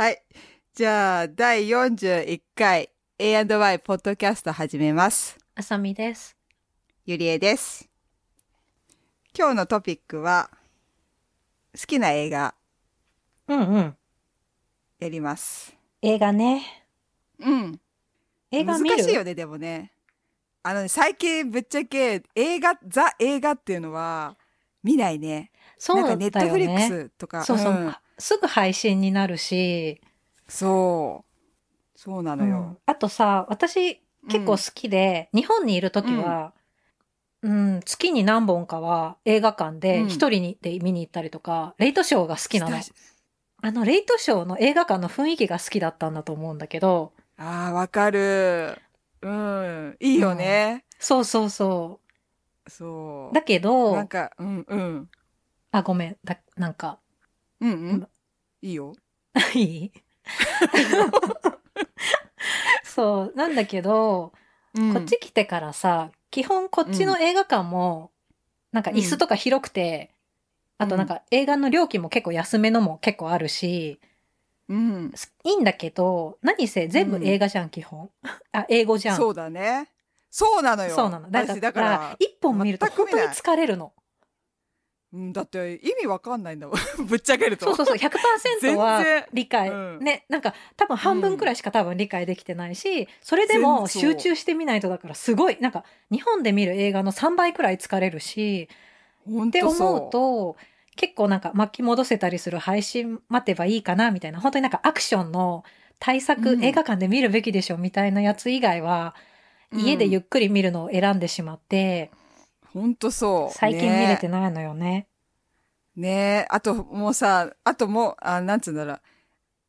はい。じゃあ、第41回 A&Y ポッドキャスト始めます。あさみです。ゆりえです。今日のトピックは、好きな映画うんうん。やります。映画ね。うん。映画見る？難しいよね、でもね。あのね、最近ぶっちゃけ映画、ザ映画っていうのは見ないね。そうだよね。なんかネットフリックスとか。そうそう、んすぐ配信になるし、そう。そうなのようん。あとさ、私結構好きで、日本にいる時は、うん、月に何本かは映画館でうん一人にで見に行ったりとか、レイトショーが好きなの。あの、レイトショーの映画館の雰囲気が好きだったんだと思うんだけど、ああ、わかる。うん。いいよね。そうそうそ。そうう。だけどなん、か、うんうん。あ、ごめん、だなんか、うんうん。いいよ。いい？そう、なんだけど、うんこっち来てからさ、基本こっちの映画館も、なんか椅子とか広くて、うんあとなんか映画の料金も結構安めのも結構あるし、うん。すいいんだけど、何せ全部映画じゃん、基本。あ、英語じゃん。そうだね。そうなのよ。そうなの。だから、一本見ると本当に疲れるの。うん、だって意味わかんないんだもん。ぶっちゃけると。そうそうそう、100%は理解。うんね、なんか多分半分くらいしか多分理解できてないし、それでも集中してみないとだからすごい、なんか日本で見る映画の3倍くらい疲れるし、本って。思うと、結構なんか巻き戻せたりする配信待てばいいかなみたいな、本当になんかアクションの対策、うん映画館で見るべきでしょみたいなやつ以外は、家でゆっくり見るのを選んでしまって、本当そう。最近見れてねないのよね。ねあともうさ、あともう、あなんつうんだろう。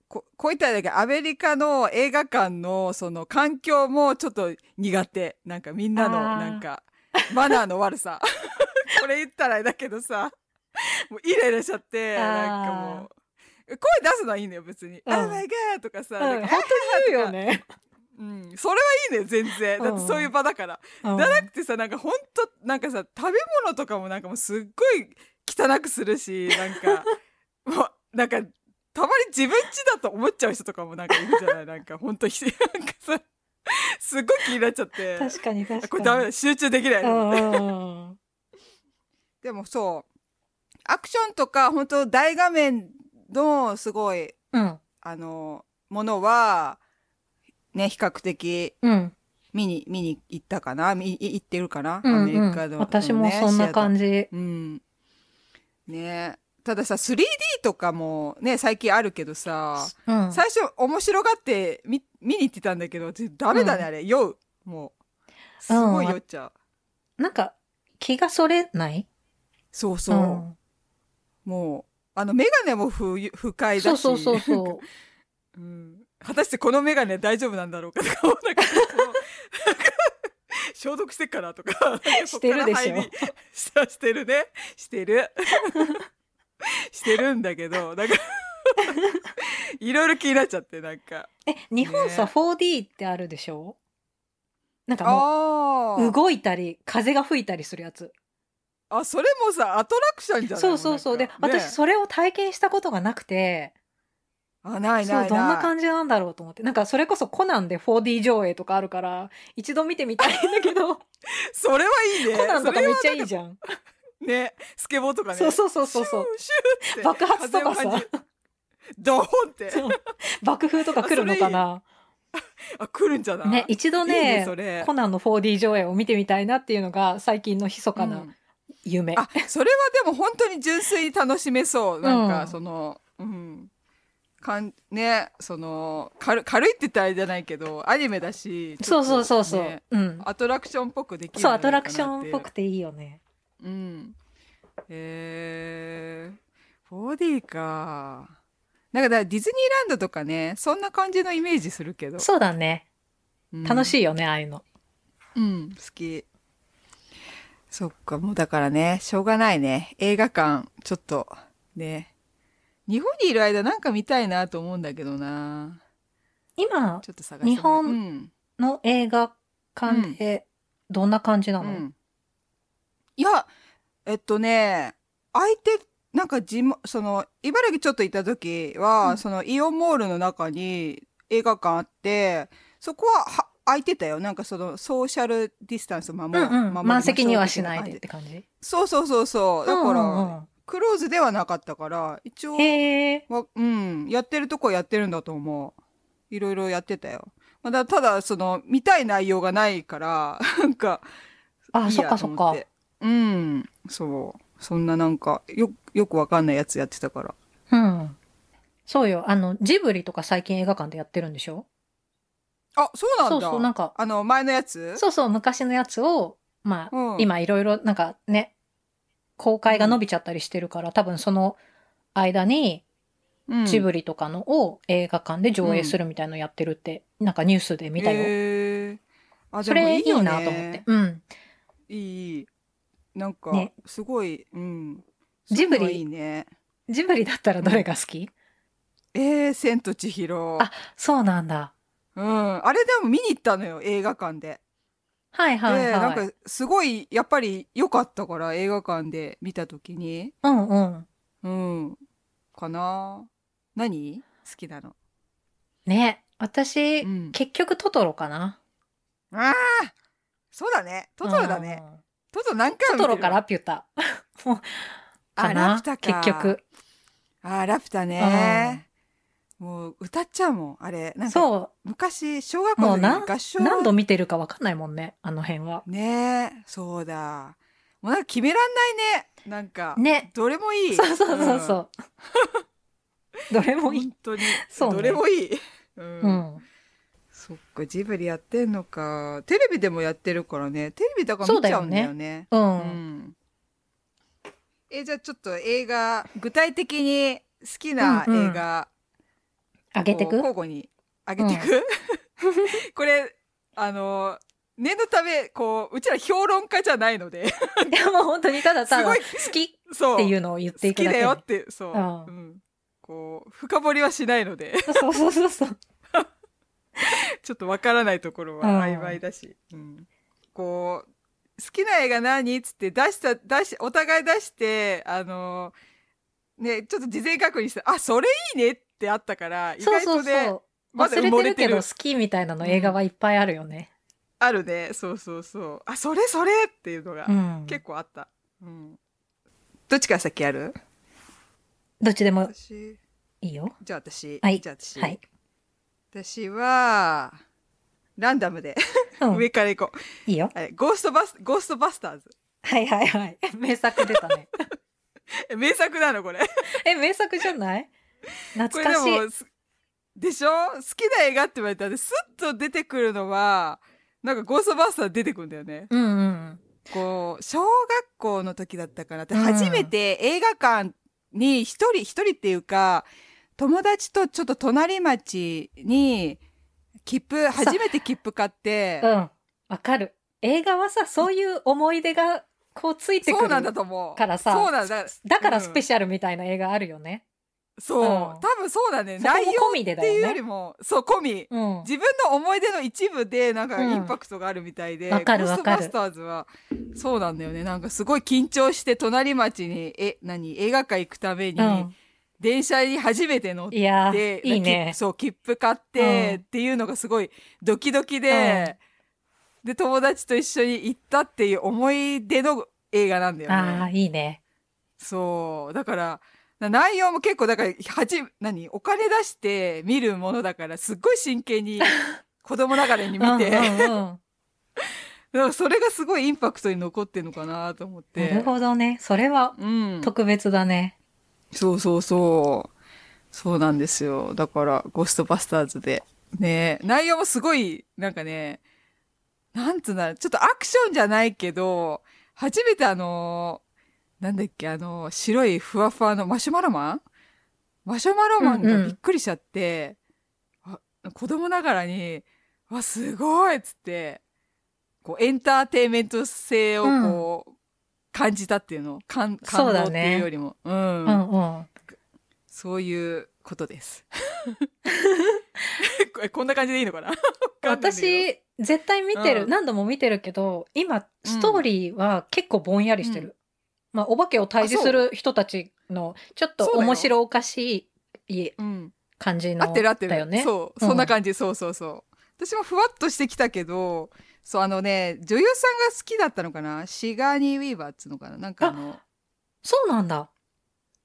ここういっただけどアメリカの映画館のその環境もちょっと苦手。なんかみんなのなんかマナーの悪さ。これ言ったらだけどさ、もうイライラしちゃって、なんかもう、声出すのはいいのよ別に。うん Oh my god! とかさ、うん、なんか本当に言うよね。うん、それはいいね全然。だってそういう場だから。うんじゃなくてさなんかほんとなんかさ食べ物とかもなんかもうすっごい汚くするしなんか もうなんかたまに自分家だと思っちゃう人とかもなんかいるじゃないなんかほんとひ なんかさすっごい気になっちゃって確かに確かに。あこれダメだ集中できない、でもそうアクションとか本当大画面のすごいうん。あのものはね比較的うん。見に見に行ったかな？見行ってるかな、うんアメリカの、私もそんな感じじ。うん。ねたださ、3D とかもね、最近あるけどさ、うん。最初面白がって見見に行ってたんだけど、私ダメだね、うんあれ。酔う。もう。すごい酔っちゃう。なんか、気がそれない？そうそう。んもう、あの、メガネも不不快だし。そうそうそうそう。うん。果たしてこのメガネ大丈夫なんだろうかとか、なんか 消毒してっかなとか。してるでしょ？してるね。してる。してるんだけど、なんか、いろいろ気になっちゃって、なんか。え、日本さ、ね 4D ってあるでしょ？なんかもう。動いたり、風が吹いたりするやつ。あ、それもさ、アトラクションじゃないそうそうそう。で、私、それを体験したことがなくて、あ、ないないない。どんな感じなんだろうと思って。なんか、それこそコナンで 4D 上映とかあるから、一度見てみたいんだけど、それはいいね。コナンとかめっちゃいいゃじゃん。ん。ね、スケボーとかね。そうそうそうそう爆発とかさドーンって。そう爆風とか来るのかなあ、来るんじゃない？ね、一度ねねコナンの 4D 上映を見てみたいなっていうのが最近の密かうなん夢。あ、それはでも本当に純粋に楽しめそう。なんか、うんその、うん。かん、ね、その、軽軽いって言ったらあれじゃないけど、アニメだし、ちそうそうそうそう。ねうん。アトラクションっぽくできるそう、アトラクションっぽくて。ていいよね。うん。えー、4D か。なんかだからディズニーランドとかね、そんな感じのイメージするけど。そうだね。楽しい。いよね、ああいうの。うん、好き。そっか、もうだからね、しょうがないね。映画館、ちょっと、ね。日本にいる間なんか見たいなと思うんだけどな。今ちょっと探して日本うんの映画館でどんな感じなの、うん。いや、えっとね、空いてなんか地元その茨城ちょっと行った時は、うんそのイオンモールの中に映画館あってそこはは空いてたよなんかそのソーシャルディスタンスを守うんうん。満席にはしないでって感じ？そうそうそうそうだから、うんうんうんクローズではなかったから一応へえ。わうんやってるとこはやってるんだと思う。いろいろやってたよ、まあ、だただその見たい内容がないから なんかあ、いそっかそっか。うんそう。そんななんかよよくわかんないやつやってたから。うん。そうよ。あの、ジブリとか最近映画館でやってるんでしょ？あそうなんだ。そうそう、なんか、あの前のやつ？そうそう、昔のやつを、まあ、うん。今いろいろなんかね、公開が伸びちゃったりしてるから、多分その間にうん。ジブリとかのを映画館で上映するみたいのやってるって、なんかニュースで見たよ。へー。あそれいいよねなと思って。うん。いいいい。なんか、ね。すごいうん。ジブリ。いいいね。ジブリだったらどれが好き、えー、千と千尋。あそうなんだ。うん。あれでも見に行ったのよ映画館ではいはいではい。なんかすごいやっぱり良かったから映画館で見た時に。うんうん。うん。かな？何？好きなの？ね、私、うん。結局トトロかな。ああそうだね。トトロだね、うん。トトロ何回トも見てるトロかラピュタ。もうあラか。な結局。あーラピュタね、もう歌っちゃうもんあれ。なんかそ昔小学校の時もうなに合唱う。何度見てるかわかんないもんね、あの辺は。ねえそうだ。もうなんか決めらんないね。なんか、ね。どれもいい。そうそうそうそう。どれうんもいい。本当に。そうね。どれもいい、うん。うん。そっかジブリやってんのか。テレビでもやってるからね。テレビだから見ちゃうんだよね。う。うん。ん。えじゃあちょっと映画具体的に好きな映画、あげてく？交互に上げてく、これあの念のためこううちら評論家じゃないので。でも本当にただただ好きっそうていうのを言っていくだけで好きだよってそう、うん。うん。こう深掘りはしないので。そうそうそうそう。ちょっとわからないところはうん。曖昧だし、うん。こう好きな映画何っつって出した出しお互い出してあのねちょっと事前確認してあそれいいねってあったから意外とね忘れてるけど好きみたいなの映画はいっぱいあるよね。あるね。そうそうそう。あそれそれっていうのがうん。結構あった、うん、どっちから先やる？どっちでも私。いいよ。じゃあ私、はい。じゃあ私、はい。私はランダムでうん。上から行こう、いいよ。あれゴーストバスゴーストバスターズ。はいはいはい。名作出たね。え名作なのこれ？え、名作じゃない？懐かしい。でしょ？好きな映画って言われたらスッと出てくるのはなんかゴーストバスターズ出てくるんだよねうんうん。こう小学校の時だったかなってうん初めて映画館に一人一人っていうか友達とちょっと隣町に切符初めて切符買ってうん。わかる。映画はさ、そういう思い出がこうついてくる。そうなんだと思うからさそうなんだだからスペシシャルみたいな映画あるよね。そう、うん多分そうだね内容っていうよ。りもそう込みうん。自分の思い出の一部でなんかうんインパクトがあるみたいで、わかるわかるゴーストバスターズはそうなんだよねなんかすごい緊張して隣町にえ何？映画館行くために、うん。電車に初めて乗っていいいねき。そう切符買って、うんっていうのがすごいドキドキで、で友達と一緒に行ったっていう思い出の映画なんだよああ、ね。いいね。そうだからな内容も結構だからはじ何？お金出して見るものだからすっごい真剣に 子供ながらに見て、うんうんうん。だからそれがすごいインパクトに残ってるのかなと思っなて。るほどね。それはうん、特別だね。そうそうそう。そうなんですよ。だから、ゴーストバスターズで。ね内容もすごい、なんかね、なんつうんだろうちょっとアクションじゃないけど、初めてあの、なんだっけ、あの、白いふわふわのマシュマロマン？マシュマロマンうんうん。がびっくりしちゃって、あ子供ながらに、わ、すごい！っつって、こう、エンターテインメント性をこう、感じたっていうの？感感動っていうよりも。うん。うんうん。そういうことです。ここんな感じでいいのかな？私、絶対見てる、うん。何度も見てるけど、今、ストーリーは結構ぼんやりしてる。まあ、お化けを退治する人たちの、ちょっと面白おかしいうん。感じの。合ってる合ってる。だよね。そううん。そんな感じ、そうそうそう。私もふわっとしてきたけどそうあのね女優さんが好きだったのかな？シガニー・ウィーバーっつうのかな？なんかあのそうなんだ。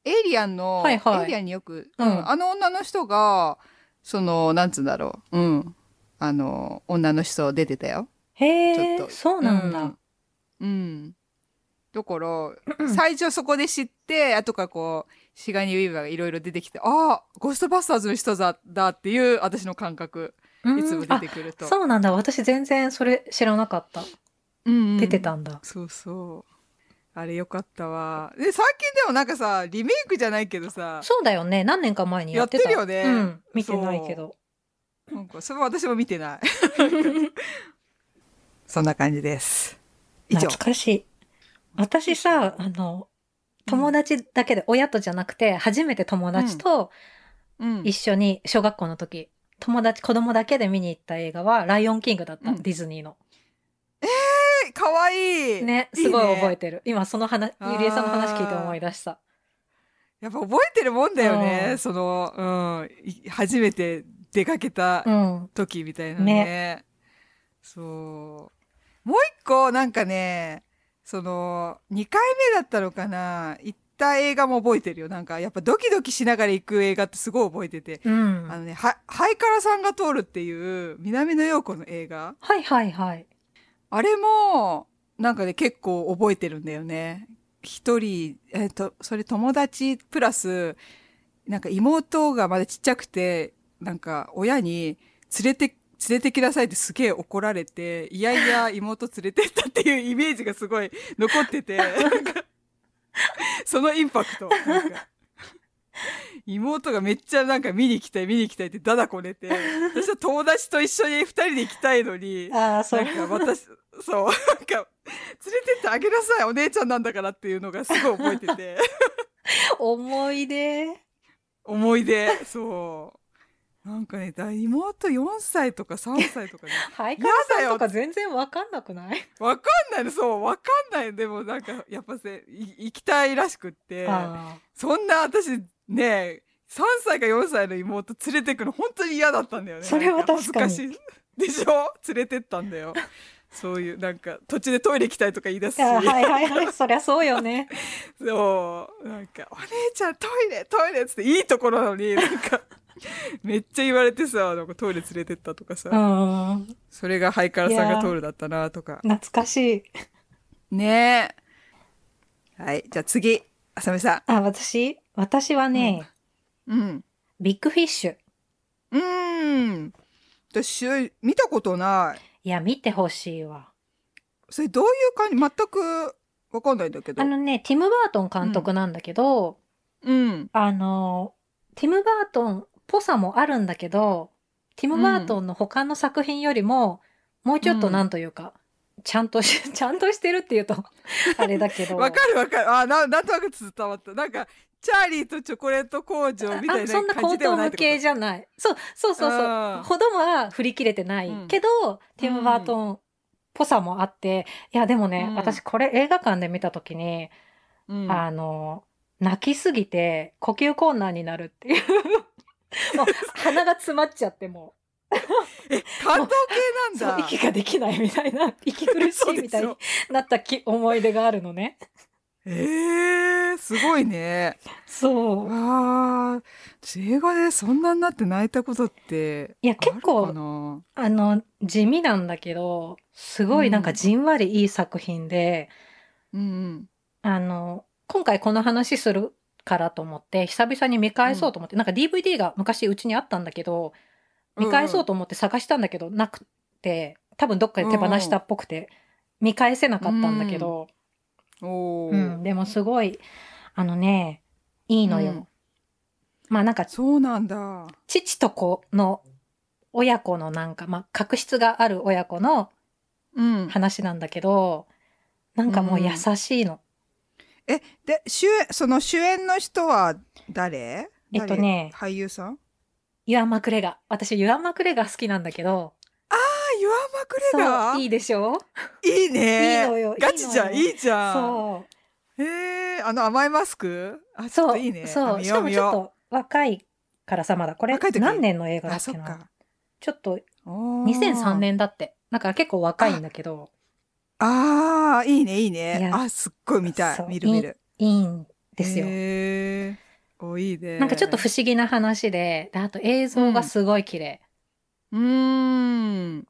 エイリアンの、はいはい。エイリアンによく、ううんん、あの女の人がそのなんつうんだろう？うん。あの女の人出てたよ。へえ、ちょっと。そうなんだ。うん、うんだからうん最初そこで知って後からこうシガニー・ウィーバーがいろいろ出てきてああゴーストバスターズの人だだっていう私の感覚うんいつも出てくるとあそうなんだ。私全然それ知らなかった。うんうん出てたんだ。そうそうあれよかったわで最近でもなんかさリメイクじゃないけどさそうだよね。何年か前にやってた。やってるよねうん。見てないけど。なんかそれは私も見てない そんな感じです以上懐かしい。私さ、あの、友達だけで、親とじゃなくて、初めて友達とうん。一緒に小学校の時、友達、子供だけで見に行った映画は、ライオンキングだった。うん。ディズニーの。えかわいい。ね、すごい覚えててる。今その話、ゆりえさんの話聞いて思い出した。やっぱ覚えてるもんだよね、うん。その、うん。い、初めて出かけたうん。時みたいなね。そう。もう一個なんかねその2回目だったのかな？行った映画も覚えてるよ。なんかやっぱドキドキしながら行く映画ってすごい覚えてて、うん。あのねはハイカラさんが通るっていう南野陽子の映画。はいはいはい。あれもなんかね結構覚えてるんだよね。一人えっ、とそれ友達プラスなんか妹がまだちっちゃくてなんか親に連れて連れてきなさいってすげえ怒られていやいや妹連れてったっていうイメージがすごい残っててそのインパクト妹がめっちゃなんか見に行きたい見に行きたいってダダこねて私は友達と一緒に二人で行きたいのにああ、そなんう。か私、そう、なんか、連れてってあげなさい、お姉ちゃんなんだからっていうのがすごい覚えてて、思い出。思い出、そう。なんかね、だ妹4歳とか3歳とかね、ハイカラさんとか全然わかんなくない？わかんないの、そう、わかんないのでもなんか、やっぱせ、い行きたいらしくって、あそんな私、ね、3歳か4歳の妹連れてくの本当に嫌だったんだよね。それは確かに恥ずかしい。でしょ？連れてったんだよ。そういう、なんか、途中でトイレ行きたいとか言い出すし。あ。はいはいはい。そりゃそうよね。そう。なんか、お姉ちゃんトイレ、トイレっつっていいところなのに、なんか、めっちゃ言われてさ、なんかトイレ連れてったとかさ、うん。それがハイカラさんがトイレだったなとか。懐かしい。ねえ。はい、じゃあ次、あさみさあ、私？私はね、ん。うん。ビッグフィッシュ。うーん。私、見たことない。いや、見てほしいわ。それどういう感じ？全くわかんないんだけど。あのね、ティム・バートン監督なんだけど、うん。あの、ティム・バートンっぽさもあるんだけど、ティム・バートンの他の作品よりも、もうちょっとなんというか、ちゃんとし、ちゃんとしてるっていうと、あれだけど。わかるわかる。あ、ななんとなく伝わった。なんか、チャーリーとチョコレート工場みたいなあそんな高感じでは等無形じゃない。そう、そうそうそう。ほどは振り切れてない。うんけど、ティム・バートンっぽさもあって、いや、でもね、うん私これ映画館で見たときに、うんあの、泣きすぎて呼吸困難になるっていう。もう鼻が詰まっちゃってもえ、感動う、系なんだ。息ができないみたいな、息苦しいみたいになったき思い出があるのね。えー、すごいね。そう。わあ、私映画でそんなになって泣いたことって。いや結構あの、地味なんだけど、すごいなんかじんわりいい作品で、うんうん。あの、今回この話するからと思って、久々に見返そうと思って、なんか DVD が昔うちにあったんだけど、見返そうと思って探したんだけど、なくて、多分どっかで手放したっぽくて、見返せなかったんだけど、おお、うん、でもすごい、あのね、いいのよ。うん。まあなんか、そうなんだ。父と子の親子のなんか、まあ確執がある親子のうん。話なんだけど、なんかもう優しいの。え、で、主演、その主演の人は誰？えっとね。誰？俳優さん？あユアン・マクレガー。私、ユアン・マクレガー好きなんだけど、あ、ユアン・マクレガいいでしょ？いいね。いいのよ。ガチじゃん、いいじゃん。そへえ、あの甘いマスク？あそう。といいね。そう。しかもちょっと若いからさ、まだ。これ何年の映画だあっけな？ちょっとおー。2003年だって。だから結構若いんだけど、ああいいねいいいねやあすっごい見たそうい見る見る。いいんですよ。へー。おいいね。なんかちょっと不思議な話で、であと映像がすごい綺麗。うーん。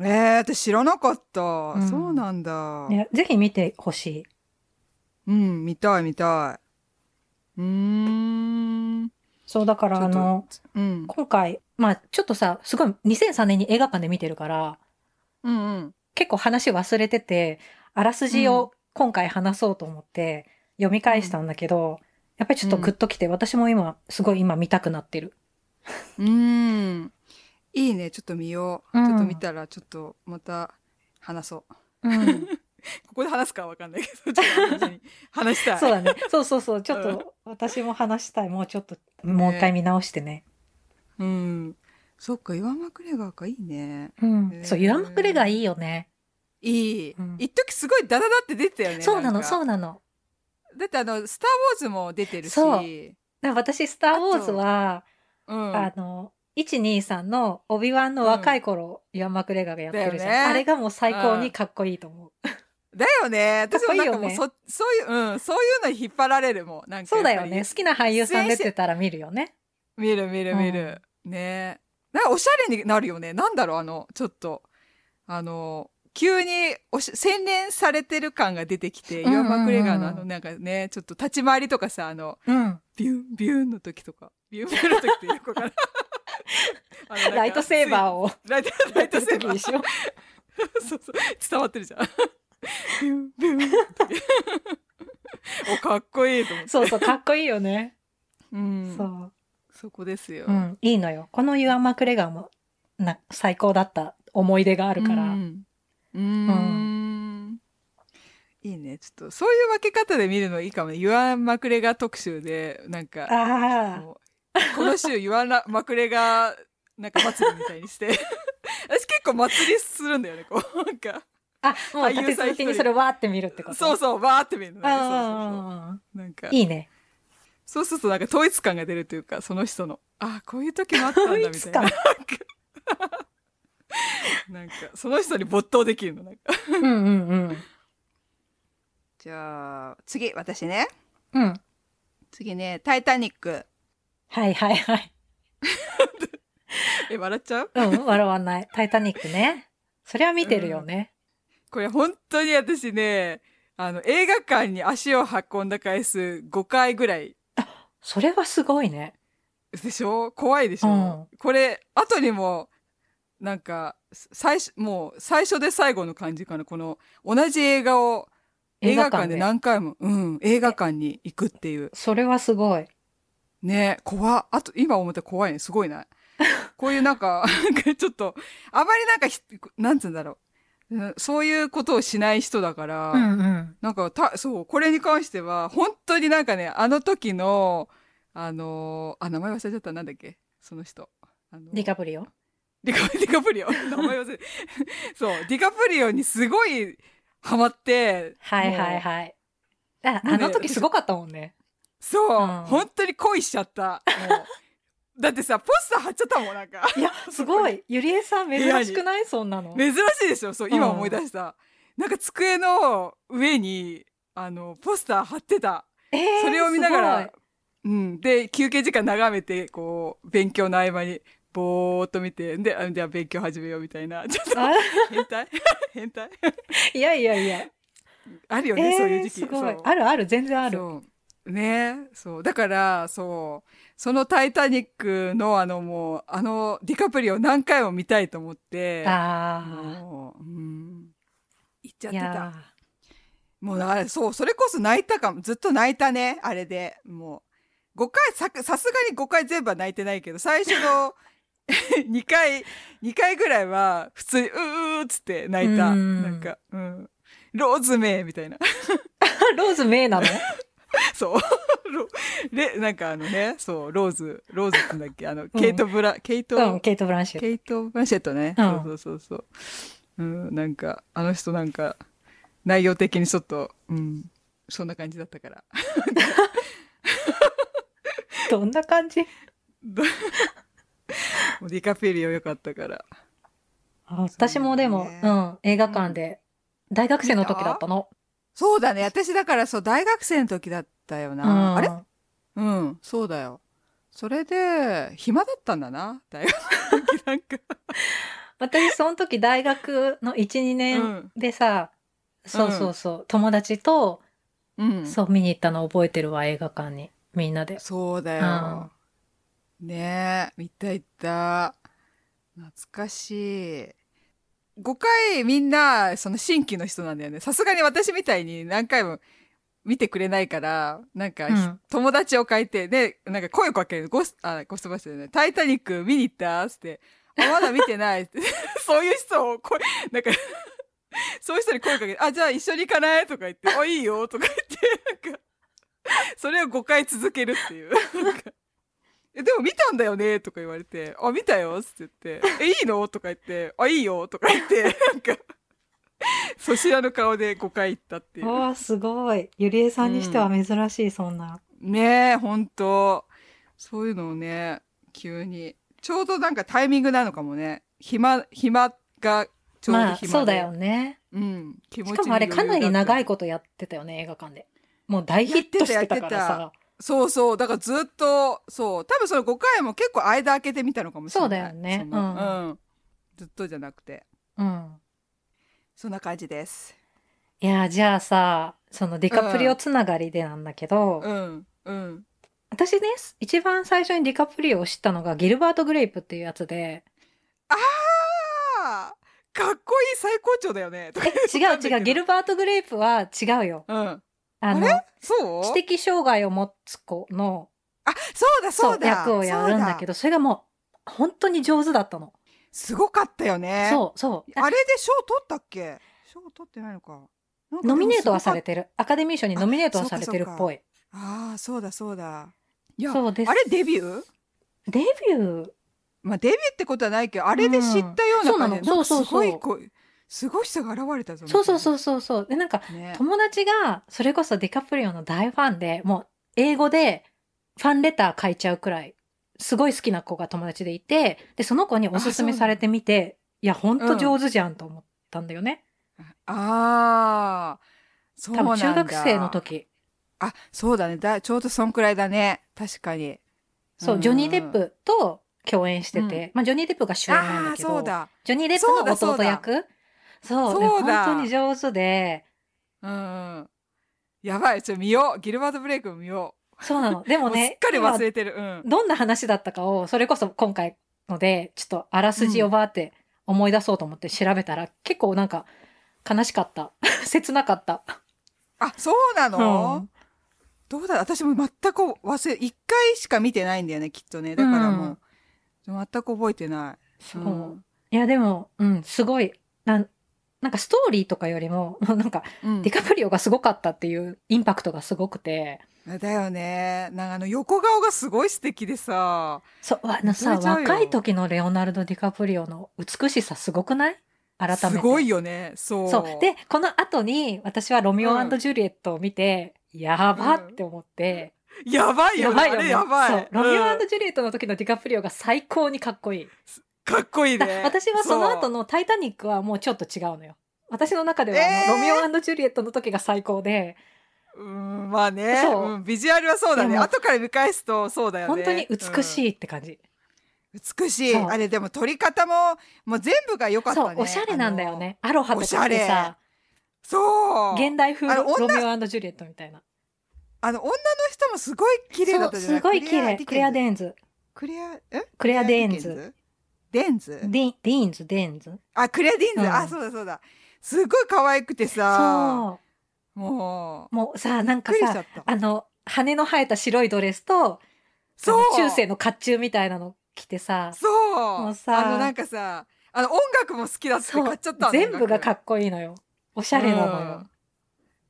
えー、私知らなかった、ん。そうなんだ。ぜひ見てほしい。うん見たい見たい。うーん。そう、だからあの、うん。今回、まあちょっとさ、すごい2003年に映画館で見てるから、うんうん結構話忘れてて、あらすじを今回話そうと思って読み返したんだけど、やっぱりちょっとグッときて、私も今、すごい今見たくなってる。うーんいいねちょっと見よう、うんちょっと見たらちょっとまた話そううん。ここで話すかわかんないけどちょっと話したいそうだね。そうそうそう。ちょっと私も話したい。もうちょっと、もう一回見直してね。うんそっか岩間クレガーかいいね。うん。そう、ユアンマクレガーいいよね。いい、うん。一時すごいダダダって出てたよねそうなの、そうなの。だってあの「スター・ウォーズ」も出てるし。そう。私、スター・ウォーズは、うん、あの、123のオビワンの若い頃、ユアンマクレガーがやってるじゃん。あれがもう最高にかっこいいと思う。だよね。私もなんかもうそそういううん。そういうのに引っ張られるもん。なんかそうだよね。好きな俳優さん出てたら見るよね。見る見る見る、ねなんかおしゃれになるよね。なんだろうあのちょっと。あの急におし洗練されてる感が出てきて、岩間クレガーのあのなんかねちょっと立ち回りとかさあのうん。ビュンビュンの時とか。ビュンビュンの時ってよくわから んライトセーバーをライトライトセーバー。でしょ？そうそう。伝わってるじゃん。ビュンビュン おかっこいいと思って。そうそう、かっこいいよね。うん。そう。そこですよ、うん、いいのよ。このユアンマクレガーも、な、最高だった思い出があるから。うん。うーん。いいね。ちょっとそういう分け方で見るのいいかもね。ユアン・マクレガー特集でなんかこの週ユアン・マクレガーなんか祭りみたいにして。私結構祭りするんだよねこう。なんかあ、もう立て続けにそれわーって見るってこと？そうそうわーって見るのね。そうそうそうあなんかあ。いいね。そうするとなんか統一感が出るというかその人のあこういう時もあったんだみたいななんかその人に没頭できるのなんかうんうんうん。じゃあ次私ねうん。次ね「タイタニックはいはいはい。」え笑っちゃう？うん、笑わない。タイタニックね。そりゃ見てるよね。これ本当に私ねあの映画館に足を運んだ回数5回ぐらいそれはすごいね。でしょ？怖いでしょ、うん。これ後にもなんか最初もう最初で最後の感じかな。この同じ映画を映画館で。何回もうん映画館に行くっていう。それはすごい。ね怖っ。あと今思ったら怖いね。すごいなこういうなんかちょっとあまりなんかひなんつうんだろう。うんそういうことをしない人だから、うんうん。なんかたそうこれに関しては本当になんかねあの時のあのあ名前忘れちゃったなんだっけ？その人。あのディカプリオ？ディカ ディカプリオ？名前忘れ そうディカプリオにすごいハマってはいはいはい。ああの時すごかったもんね。そう、うん。本当に恋しちゃったもうだってさポスター貼っちゃったもんなんか。いや、すごい。ゆりえさん珍しくないそんなの。珍しいでしょそう今思い出した、なんか机の上にあのポスター貼ってた。えーそれを見ながすら、うん、で休憩時間眺めてこう勉強の合間にぼーっと見てであじゃあ勉強始めようみたいな。ちょっと変態？変態？いやいやいや。あるよね、そういうえー時期すごい。あるある、全然ある。そう。ねそう。だからそうその「タイタニックの」あのもうあのディカプリオ何回も見たいと思ってあもう、うん、行っちゃあ。ってた。もうあれそうそれこそ泣いたかもずっと泣いたねあれで。もう5回ささすがに5回全部は泣いてないけど最初の 2回2回ぐらいは普通にうーっつって泣いた。うん。なんか、うん、ローズメイみたいな。ー ローズメイなの？そう。ロレ なんかあのねそうローズローズってんだっけ？あの、ケイト・ブラケイト、うん、ケイト・ブランシェット。ケイト・ブランシェットね、うん。そうそうそうそう、うん、なんかあの人なんか内容的にちょっと、うん、そんな感じだったから。どんな感じ？どもうディカペリオ良かったから。あ私もでも、ね。うん、映画館で、大学生の時だったの。そうだね。私だからそう大学生の時だったようん、な、あれ？うんそうだよそれで暇だったんだな大学の時 なんか私、その時大学の1、2う年んでさ、そうそうそう、友達と、うんそう、見に行ったの覚えてるわ、映画館に。みんなで。そうだよ。ねえ、見た行った。懐かしい。5回みんな、その新規の人なんだよね。さすがに私みたいに何回も見てくれないから、なんか、うん友達を書いて、で、なんか声をかける。ゴス、あ、ゴストバスターね。タイタニック見に行ったつって。あ、まだ見てないって。そういう人を声、なんか、そういう人に声かけて、あ、じゃあ一緒に行かない？とか言って、あ、いいよとか言って、なんか、それを5回続けるっていう。え、でも見たんだよね？とか言われて、あ、見たよっつって言って、え、いいの？とか言って、あ、いいよ？とか言って、なんか、そしらの顔で5回行ったっていう。おー、すごい。ゆりえさんにしては珍しい、そんな。ねえ、ほんと。そういうのをね、急に。ちょうどなんかタイミングなのかもね。暇、暇がちょうど暇で。まあ、そうだよね。うん。気持ちしかもあれ、かなり長い子。ことやってたよね、映画館で。もう大ヒットしてたからさ。そうそう。だからずっと、そう。多分その5回も結構間空けてみたのかもしれない。そうだよねうんうん。ずっとじゃなくて。うん。そんな感じです。いや、じゃあさ、そのディカプリオつながりでなんだけど、うん。うん。私ね、一番最初にディカプリオを知ったのがギルバート・グレイプっていうやつで、ああかっこいい最高潮だよね。え、違う違う、ギルバート・グレイプは違うよ。うん。ああの、れ？そう？知的障害を持つ子の、あ、そうだそうだ。役をやるんだけど。ど、それがもう、本当に上手だったの。すごかったよね。そう、そう。あれで賞取ったっけ？賞取ってないのか。かノミネートはされすてる。アカデミー賞にノミネートはされてるっぽい。ああ、そうだそうだ。いや、そうです。あれデビュー？デビュー？まあデビューってことはないけど、あれで知ったような感じで、うんそうそうそうすごいこう、すごい人が現れたぞ。そうそうそううそうそう。で、なんか、ね。友達が、それこそディカプリオの大ファンで、もう、英語でファンレター書いちゃうくらい、すごい好きな子が友達でいて、で、その子におすすめされてみて、いや、ほんと上手じゃんと思ったんだよね。ああ、そう多なんだ。分中学生の。時。あ、そうだね。だちょうどそんくらいだね。確かに。そう、んジョニー・デップと共演してて、うんまあ、ジョニー・デップが主演なんだけど、そうだ。ジョニー・デップの弟役そうでそうだ本当に上手で、うんうん。やばい、ちょっと見よう。ギルバート・ブレイク見よそうなの。でう。もね すっ、かり忘れてる。うん。今どんな話だったかを、それこそ今回ので、ちょっとあらすじをバーって思い出そうと思って調べたら、結構なんか悲しかった。切なかった。あ、そうなの、うんどうだ私も全く忘れ、一回しか見てないんだよね、きっとね。だからもう、全く覚えてない。そううんいや、でも、うん、すごい、なん、なんかストーリーとかよりも、も うなんか、うんディカプリオがすごかったっていうインパクトがすごくて、だよね。なんかあの横顔がすごい素敵でさ。そう、あのさ、若い時のレオナルド・ディカプリオの美しさすごくない？改めて。すごいよね。そう。そう。で、この後に私はロミオうんジュリエットを見て、やばって思って、やばいよね。あれやばい。そう。ロミうんオジュリエットの時のディカプリオが最高にかっこいい。かっこいいだね。私はその後の、のタイタニックはもうちょっと違うのよ。私の中ではロミオジュリエットの時が最高で、うん、まあね。そううんビジュアルはそうだね。でも後から見返すとそうだよね。本当に美しい。いって感じ。美しい。そうあれでも撮り方も、もう全部が良かったね。そう、おしゃれなんだよね。アロハとかおしゃてさ、あの。そう。現代風あのロミオジュリエットみたいな。あの、女の人もすごい綺麗だったじゃない？すごい綺麗。クレア・デーンズ。クレア、え？クレア・デーンズ？デンズ？ディディーンズ、デーンズ。あ、クレア・ディーンズ？うんあ、そうだそうだ。すごい可愛くてさ。そもう。もうさ、なんかさ。あの、羽の生えた白いドレスと、そう中世の甲冑みたいなの着てさ、そう。もうさあの、なんかさ、あの、音楽も好きだってそう買っちゃったの全部がかっっこいいのよ。おしゃれなのよ。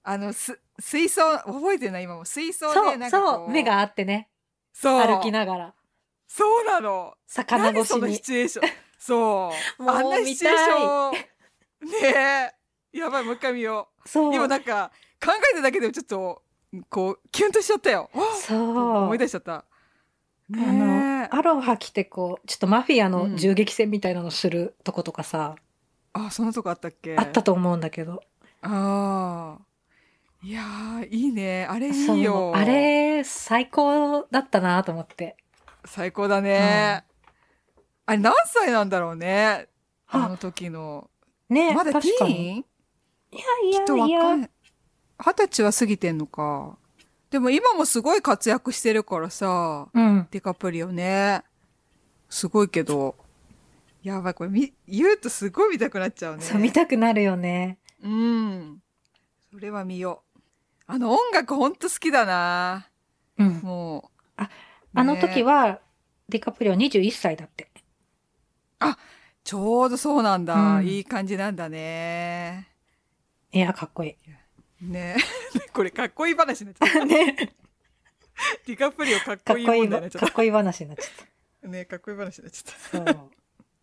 あの、す、水槽、覚えてない今も。水槽そで、なう、んかこそう、目があってね、そう。歩きながら、そうなの。魚越しに何そのシ。チュエーション。そう。もうあんなシチュエーション。ねえ。やばい、もう一回見よう。そう。今なんか、考えただけでもちょっとこうキュンとしちゃったよ。あそう。思い出しちゃった。あねえ。のアロハ着てこうちょっとマフィアの銃撃戦みたいなのするとことかさ、あそんなとこあったっけ？あったと思うんだけど。ああいやーいいね。あれいいよ。あれ最高だったなと思って。最高だね、あれ何歳なんだろうね？ああの時の。ねまだティーン？いやいやいや。若い。二十歳は過ぎてんのか。でも今もすごい活躍してるからさ。うん。ディカプリオね。すごいけど。やばい。これみ言うとすごい見たくなっちゃうね。そう見たくなるよね。うん。それは見よう。あの音楽ほんと好きだな。うん。もう。ああの時ははディカプリオ21歳だって。ちょうどそうなんだ、うん。いい感じなんだねいやかっこい ね。これかっこいい話になっちゃった。いね。ディカプリオかっこいい問題になっちゃっかっこいい話になっちゃった。ねかっこいい話になっちゃった。そう。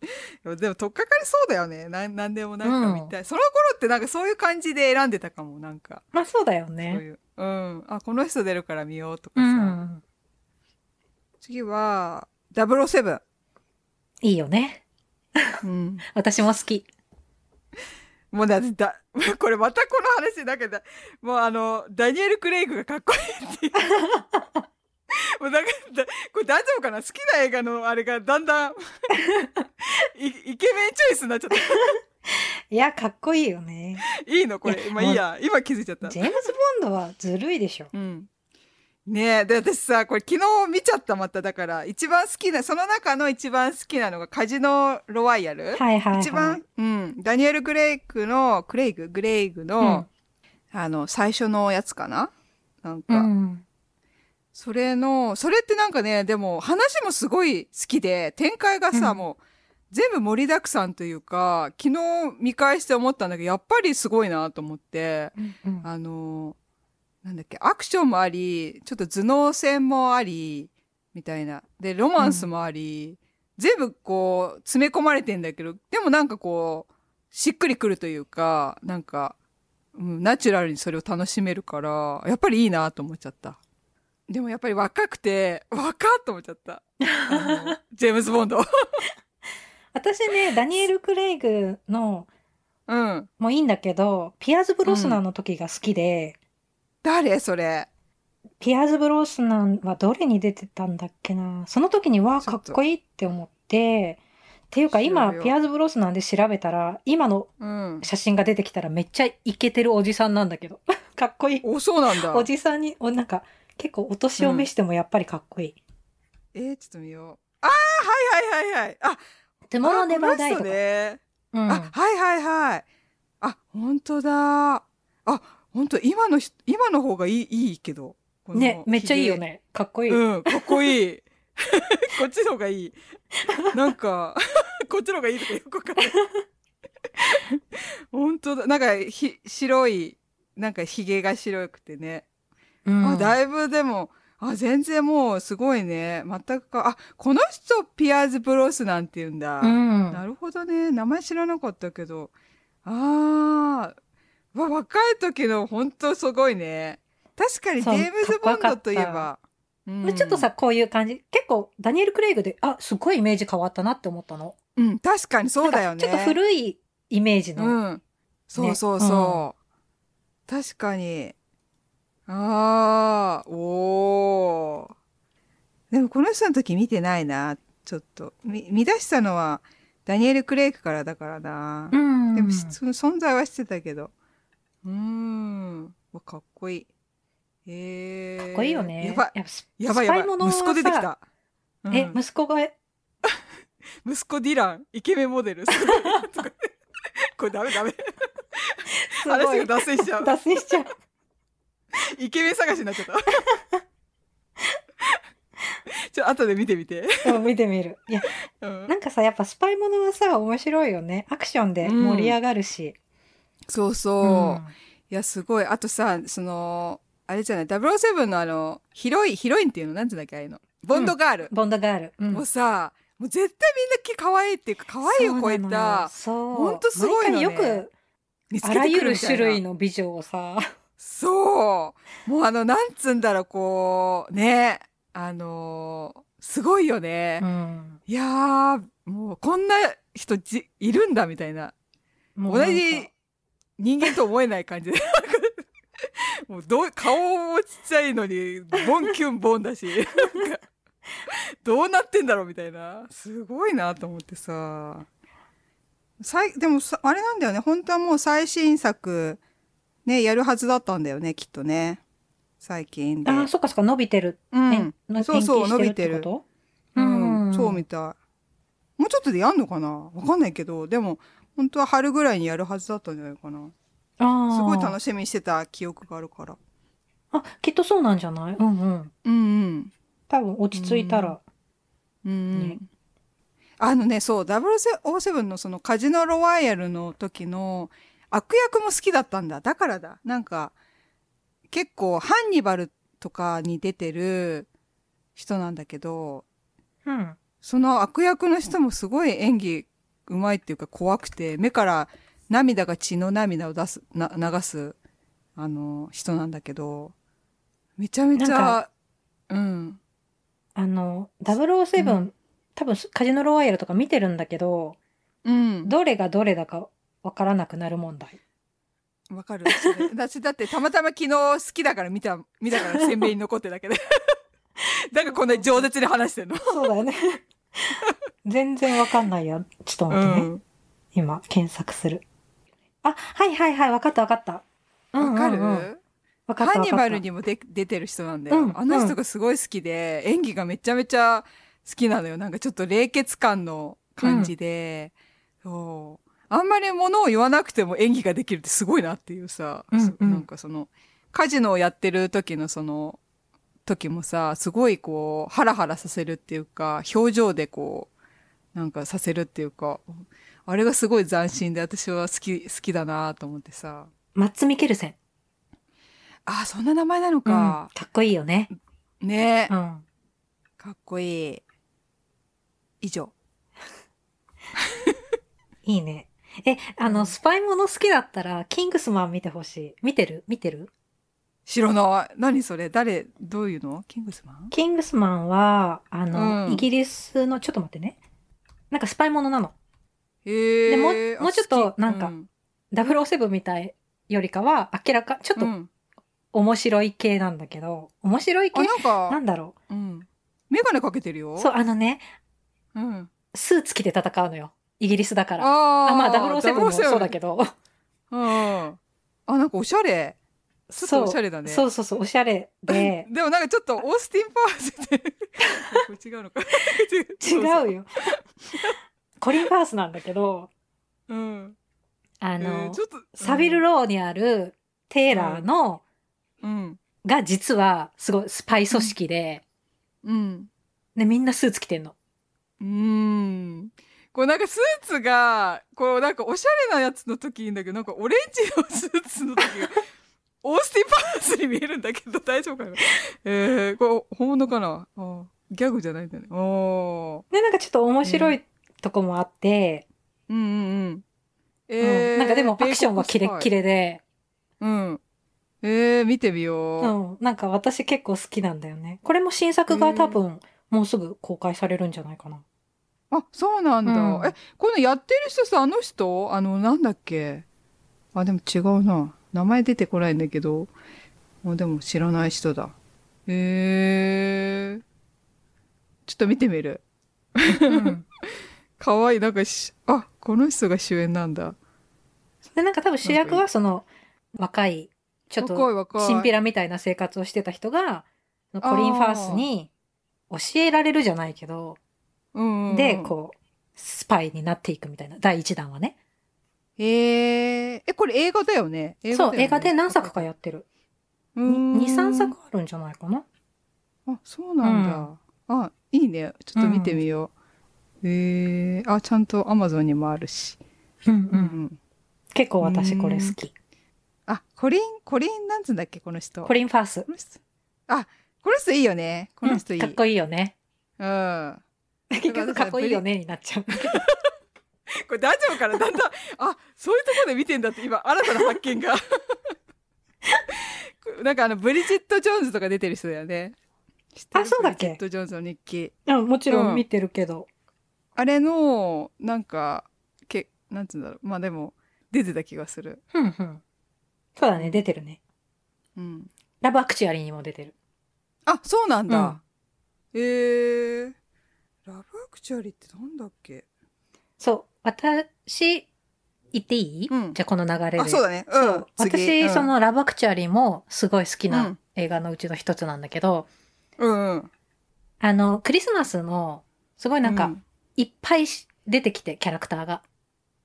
でも取っかかりそうだよね。なんなんでもなんか見たい、その頃ってなんかそういう感じで選んでたかもなんか。まあそうだよそうねいう。うん。あこの人出るから見ようとかうさ、ん。次は007、いいよね。うん、私も好きもうだだこれまたこの話だけどもうあのダニエル・クレイグがかっこいいっていう。もうなんかだこれ大丈夫かな？好きな映画のあれがだんだんイイケメンチョイスになっちゃった。いやかっこいいよね。いいの？これ。まあいいや。今気づいちゃった。ジェームズ・ボンドはずるいでしょ。うん。ね。え、で、私さ、これ昨日見ちゃった、また。だから、一番好きな、その中の一番好きなのがカジノロワイヤル？はいはいはい。一番、うん、ダニエル・グレイグの、クレイグ？グレイグの、あの、最初のやつかな？なんか、うん。それの、それってなんかね、でも、話もすごい好きで、展開がさ、うん。もう、全部盛りだくさんというか、昨日見返して思ったんだけど、やっぱりすごいなと思って、うんあのーなんだっけ、アクションもあり、ちょっと頭脳戦もあり、みたいな。で、ロマンスもあり、全部こう、詰め込まれてんだけど、でもなんかこう、しっくりくるというか、なんか、うん、ナチュラルにそれを楽しめるから、やっぱりいいなと思っちゃった。でもやっぱり若くて、若っと思っちゃった。ジェームズ・ボンド。私ねダニエル・クレイグのうん。もいいんだけどピアーズ・ブロスナンの時が好きで、誰それ？ピアーズ・ブロスナンはどれに出てたんだっけな？その時にわあかっこいいって思ってっていうか今ピアーズ・ブロスナンで調べたら今のうん。写真が出てきたらめっちゃイケてるおじさんなんだけど かっこいいお、そうなんだ。おじさんにおなんか結構お年を召してもやっぱりかっこいいえー、ちょっと見よう。ああ、はいはいはいはい。あ、「トゥモローネバーダイ」とか、ね。うんあ、はいはいはい。あ、本当だ。あ、本当今の人、今の方がいい、いいけど。ねめっちゃいいよ。ねかっこいい、髭うん、かっこいい。こっちの方がいい。なんか、こっちの方がいいとかよくわかんない。本当だ。なんか、ひ、白い、なんか髭が白くてね。うんあ、だいぶでも、あ、全然もうすごいね。全くか、あ、この人ピアーズ・ブロスなんて言うんだ。うんなるほどね。名前知らなかったけど。ああ、わ、若い時の本当すごいね。確かにジェームズ・ボンドといえば。うんちょっとさ、こういう感じ結構ダニエル・クレイグであすごいイメージ変わったなって思ったのうん、確かにそうだよね。ちょっと古いイメージの、うん。そうそうそう。確かに。ああ、おー。でもこの人の時見てないな。ちょっと。み見出したのはダニエル・クレイクからだからな。うんでも存在はしてたけど。うーん。わかっこいい。えー、かっこいいよねやばい。やばいやばい。スパイものはさ息子出てきた。うんえ息子が 息子ディラン、イケメンモデル。これダメダメ。話いが脱線しちゃう。脱線しちゃう イケメン探しになっちゃった。ちょ、後で見てみて。うん見てみるいやうんなんかさやっぱスパイものはさ面白いよねアクションで盛り上がるし、そうそう。うん。いや、すごい。あとさ、その、あれじゃない、007のあの、ヒロイン、ヒロインっていうの？なんていうんだっけ、あの。ボンドガール。ボンドガール、うん。もうさ、もう絶対みんな可愛いっていうか、可愛いを超えた、そうほんとすごいのね。よくあらゆる種類の美女をさ。そう。もうあのなんつうんだろうこうね。あのーすごいよね、うん。いやーもうこんな人じいるんだみたいな。同じ人間と思えない感じで。もうどう顔もちっちゃいのにボンキュンボンだし。どうなってんだろうみたいな。すごいなと思ってさ。さいでもさあれなんだよね。本当はもう最新作ねやるはずだったんだよねきっとね。最近で。あー、そっかそっか、伸びてる。うん。そうそう延期してるうん、そうみたい。もうちょっとでやんのかな？わかんないけど。でも本当は春ぐらいにやるはずだったんじゃないかな。あすごい楽ししみにしてた記憶があるから。あ、きっとそうなんじゃない？うんうん。うんうん。多分落ち着いたら。うんうん。ね。あのねそう007のそのカジノロワイヤルの時の悪役も好きだったんだ。だからだ。なんか結構ハンニバルとかに出てる人なんだけどうん。その悪役の人もすごい演技うまいっていうか怖くて目から涙が血の涙を出すな流すあの人なんだけどめちゃめちゃかうん。あの、007、うん。多分カジノロワイヤルとか見てるんだけど、うん。どれがどれだかわからなくなる問題。わかる。私だってたまたま昨日好きだから見た見たから鮮明に残ってるだけで。だからこんなに饒舌に話してんの。そうだよね。全然わかんないや。ちょっと待ってね。うん今、検索する。あ、はいはいはい、わかったわかった。うんうんうんわかる、わかったわかった。ハンニバルにもで出てる人なんだよ、うんあの人がすごい好きで、演技がめちゃめちゃ好きなのよなんかちょっと冷血感の感じで、そうあんまりものを言わなくても演技ができるってすごいなっていうさ、うんうんなんかそのカジノをやってる時のその時もさすごいこうハラハラさせるっていうか表情でこうなんかさせるっていうかあれがすごい斬新で私は好き好きだなと思ってさマッツ・ミケルセン。あそんな名前なのうんか、かっこいいよね。ねうん。かっこいい。以上。いいね。え、あの、スパイもの好きだったら、キングスマン見てほしい。見てる？見てる？知らない。何それ？誰？どういうの？キングスマン？キングスマンは、あの、うんイギリスの、ちょっと待ってね。なんかスパイものなの。へえ。でもあもうちょっとなんかうん007みたいよりかは、明らか、ちょっとうん面白い系なんだけど、面白い系あ、なんか、なんだろうん。メガネかけてるよ。う。そう、あのね、うん。スーツ着て戦うのよ。イギリスだから。あーあ、まあ007もそうだけど。うん。あ、なんかおしゃれ。ちょっとおしゃれだね。そうそうそう、おしゃれで でもなんかちょっとオースティン・パワーズって違うのか。違うよ。コリン・ファースなんだけど、う。うん。ああの、ちょっと、サビルローにあるテイラーの、うん。が実はすごいスパイ組織で、うん。で、みんなスーツ着てんの。うーん。こうなんかスーツが、こうなんかおしゃれなやつの時いいんだけど、なんかオレンジのスーツの時が、オースティン・パースに見えるんだけど大丈夫かな？えー、これ本物かな？あギャグじゃないんだね。おー。で、なんかちょっと面白いとこもあって、うんうんうん。うんえー、なんかでもアクションはキレッキレ。レで、うん。えー、見てみよう。うん、なんか私結構好きなんだよね。これも新作が多分、もうすぐ公開されるんじゃないかな。あ、そうなんだ。うんえ、このやってる人さ、あの人？あの、なんだっけ？あ、でも違うな。名前出てこないんだけど。もうでも知らない人だ。へえ。ちょっと見てみる。うん、かわいい。なんかし、あ、この人が主演なんだ。で、なんか多分主役はその、若い、ちょっと。チンピラみたいな生活をしてた人が、コリン・ファースに教えられるじゃないけど、で、こう、スパイになっていくみたいな、第一弾はね。へえ。え、これ映画だよね映画そう、映画で何作かやってる。うーん2、3作あるんじゃないかな。あ、そうなんだ。あ、いいね。ちょっと見てみよう。へえ。あ、ちゃんとアマゾンにもあるし。うんうんうん。結構私これ好き。あ、コリン、コリン、なんつうんだっけ、この人。コリン・ファース。あ、この人いいよね。この人いい。うんかっこいいよね。うん。結局かっこいいよねになっちゃう。これ大丈夫かな？だんだん、あ、そういうところで見てんだって今、新たな発見が。なんかあのブリジット・ジョーンズとか出てる人だよね。あそうだっけ？ブリジット・ジョーンズの日記。うん、もちろうん。ん見てるけど。あれのなんかけなんつうんだろう。まあでも出てた気がする。ふんふん。そうだね、出てるね。うん。ラブアクチュアリーにも出てる。あそうなんだ、うん。えー、ラブアクチュアリーってなんだっけ？そう、私、言っていい、うん。じゃあこの流れで。あそうだね。うん。私、次。うんそのラブアクチュアリーもすごい好きうなん。映画のうちの一つなんだけど、うんうん。あの、クリスマスの、すごいなんか、うん。いっぱいし出てきて、キャラクターが。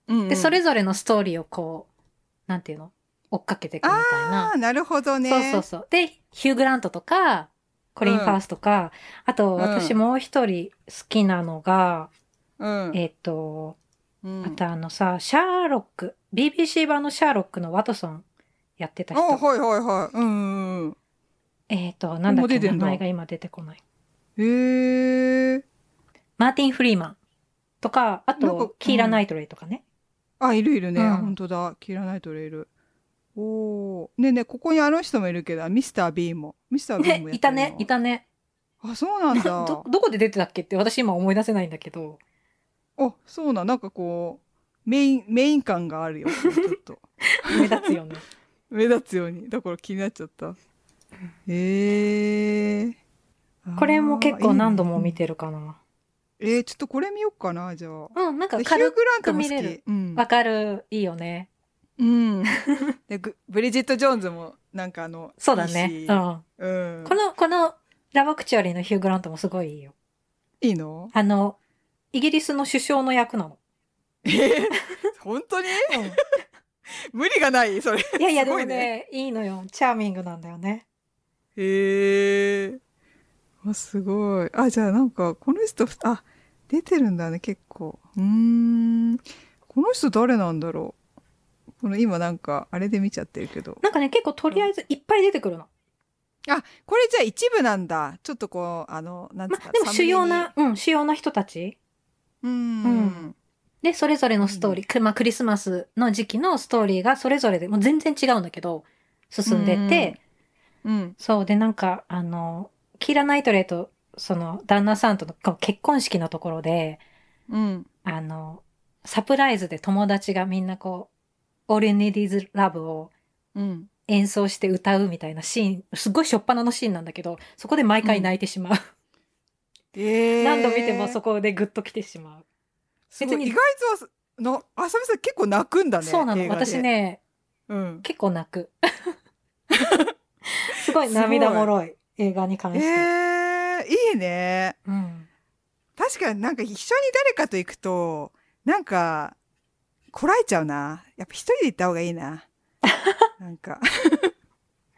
うんうん。で、それぞれのストーリーをこう、なんていうの？追っかけていくみたいな。あ。あなるほどね。そうそうそう。で、ヒュー・グラントとか、コリン・ファースとか、あと、うん。私もう一人好きなのが、うん。えっ、と、うん。あとあのさ、シャーロック、BBC 版のシャーロックのワトソンやってた人。あはいはいはい。うんうんうん。えっ、と、なんだっけ、名前が今出てこない。へえマーティン・フリーマンとか、あと、キーラ・ナイトレイとかね。あいるいるね、うん。本当だ。キラナイトレいる。おおねえねえここにあの人もいるけどミスター・ビーンも。ミスター・ビーンもね、いたね、いたね。あそうなんだ。ど、どこで出てたっけって私今思い出せないんだけど。あそうなんなんかこうメインメイン感があるよちょっと 目立つよね。目立つようにだから気になっちゃったへえこれも結構何度も見ててるかな。えー、ちょっとこれ見よっかなじゃあうん、なんかでヒュー・軽くグラントも好見れるきうんわかる。いいよね。うん、でグブリジット・ジョーンズもなんかあのそうだね。いいしうん。うん、この、この、ラバクチュアリーのヒュー・グラントもすごいいいよ。いいの？あの、イギリスの首相の役なの。えー、本当に？無理がない？それ。いやいや、でもすごいね、いいのよ。チャーミングなんだよね。へえあすごい。あじゃあなんかこの人あ出てるんだね結構。うーん。この人誰なんだろう？この今なんかあれで見ちゃってるけど。なんかね、結構とりあえずいっぱい出てくるの。あこれじゃあ一部なんだ。ちょっとこうあのなんつうか、までも主要な、うん、主要な人たち。うん、うんで、それぞれのストーリー、くまあ、クリスマスの時期のストーリーがそれぞれで、もう全然違うんだけど、進んでって、うん。そう、で、なんか、あの、キーラ・ナイトレイと、その、旦那さんとの結婚式のところで、うん。あの、サプライズで友達がみんなこう、All You Need Is Love をうん。演奏して歌うみたいなシーン、すごい初っ端のシーンなんだけど、そこで毎回泣いてしまう。えー、何度見てもそこでグッと来てしまう。別に意外とのあさみさん結構泣くんだねそうなの。私ね、うん結構泣く。すごい涙もろい映画に関えして。ー、いいねうん。確かになんか一緒に誰かと行くとなんかこらえちゃうなやっぱ一人で行った方がいいな なんか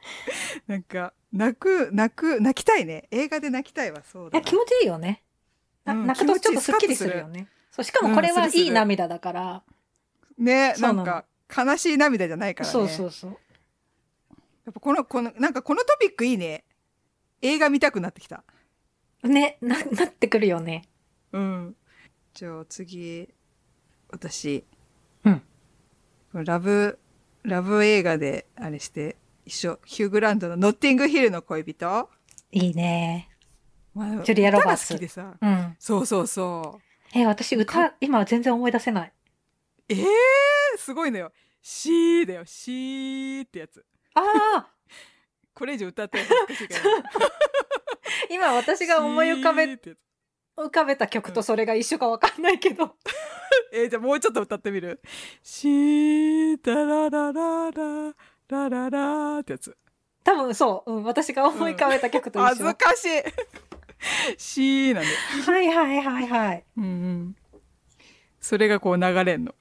なんか泣く泣く泣きたいね。映画で泣きたいわそうだいや、気持ちいいよね。なうん泣くとちょっと気持ちいいスッキリする。よね。そう、しかもこれはいい涙だから。うなの。なんか悲しい涙じゃないからね。そうそうそう。やっぱこのこのなんかこのトピックいいね。映画見たくなってきた。ね、な、なってくるよね。うん。じゃあ次私。うん。ラブラブ映画であれして一緒。ヒュー・グラントの「ノッティングヒルの恋人」いいね。まあジュリアロバーツ好きでさ。うん。そうそうそう。え、私歌、今は全然思い出せない。えー、すごいのよ「シー」だよ「シー」ってやつ。ああこれ以上歌ってしいから。今私が思い浮かべ、浮かべた曲とそれが一緒かわかんないけど。えーじゃあもうちょっと歌ってみる「シータラララララララ」ってやつ。多分そう、うん、私が思い浮かべた曲と恥一緒。ずかしい。シーなんで。はいはいはいはい。うんうん。それがこう流れんの。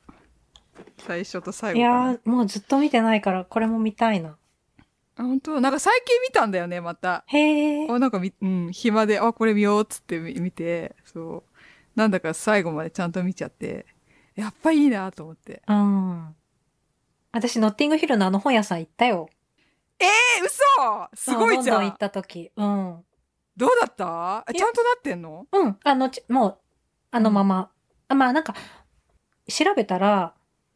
最初と最後いやもうずっと見てないから、これも見たいな。あ本当？なんか最近見たんだよねまた。へえ。あなんかみ、うん、暇であこれ見ようっつって見見て。そう。なんだか最後までちゃんと見ちゃって。やっぱいいなと思って。うん。私、ノッティングヒルのあの本屋さん行ったよ。え嘘！すごいじゃん。ロンドン行った時。うん。どうだった？ちゃんとなってんの？うん。あの、ちもう、あのまま。あまあなんか、調べたら、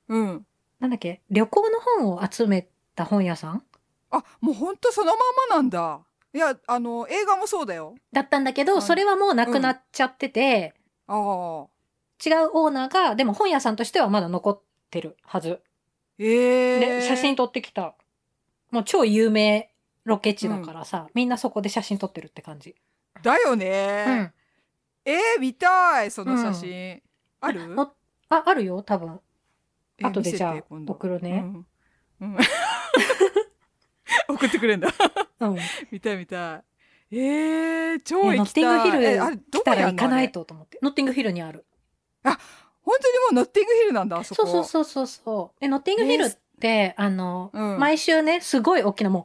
うん。なんだっけ、旅行の本を集めた本屋さん？あもうほんとそのままなんだ。いやあの映画もそうだよ。だったんだけど、はいそれはもうなくなっちゃってて、ああ。違うオーナーが、でも本屋さんとしてはまだ残ってるはず。ええで、写真撮ってきた。もう超有名ロケ地だからさ、みんなそこで写真撮ってるって感じ。だようね、ん。えー、見たいその写真、ある？のあ、あるよ、多分。え後でじゃあ送るねうんうん送ってくれんだうん。見たい見たいえー、超いやノッティン行きたいグヒル来たら行かないとと思って。ノッティングヒルにある。本当にもうノッティングヒルなんだあそこ。そうそうそうそうそう。え、ノッティングヒルって、あの、うん。毎週ね、すごい大きなも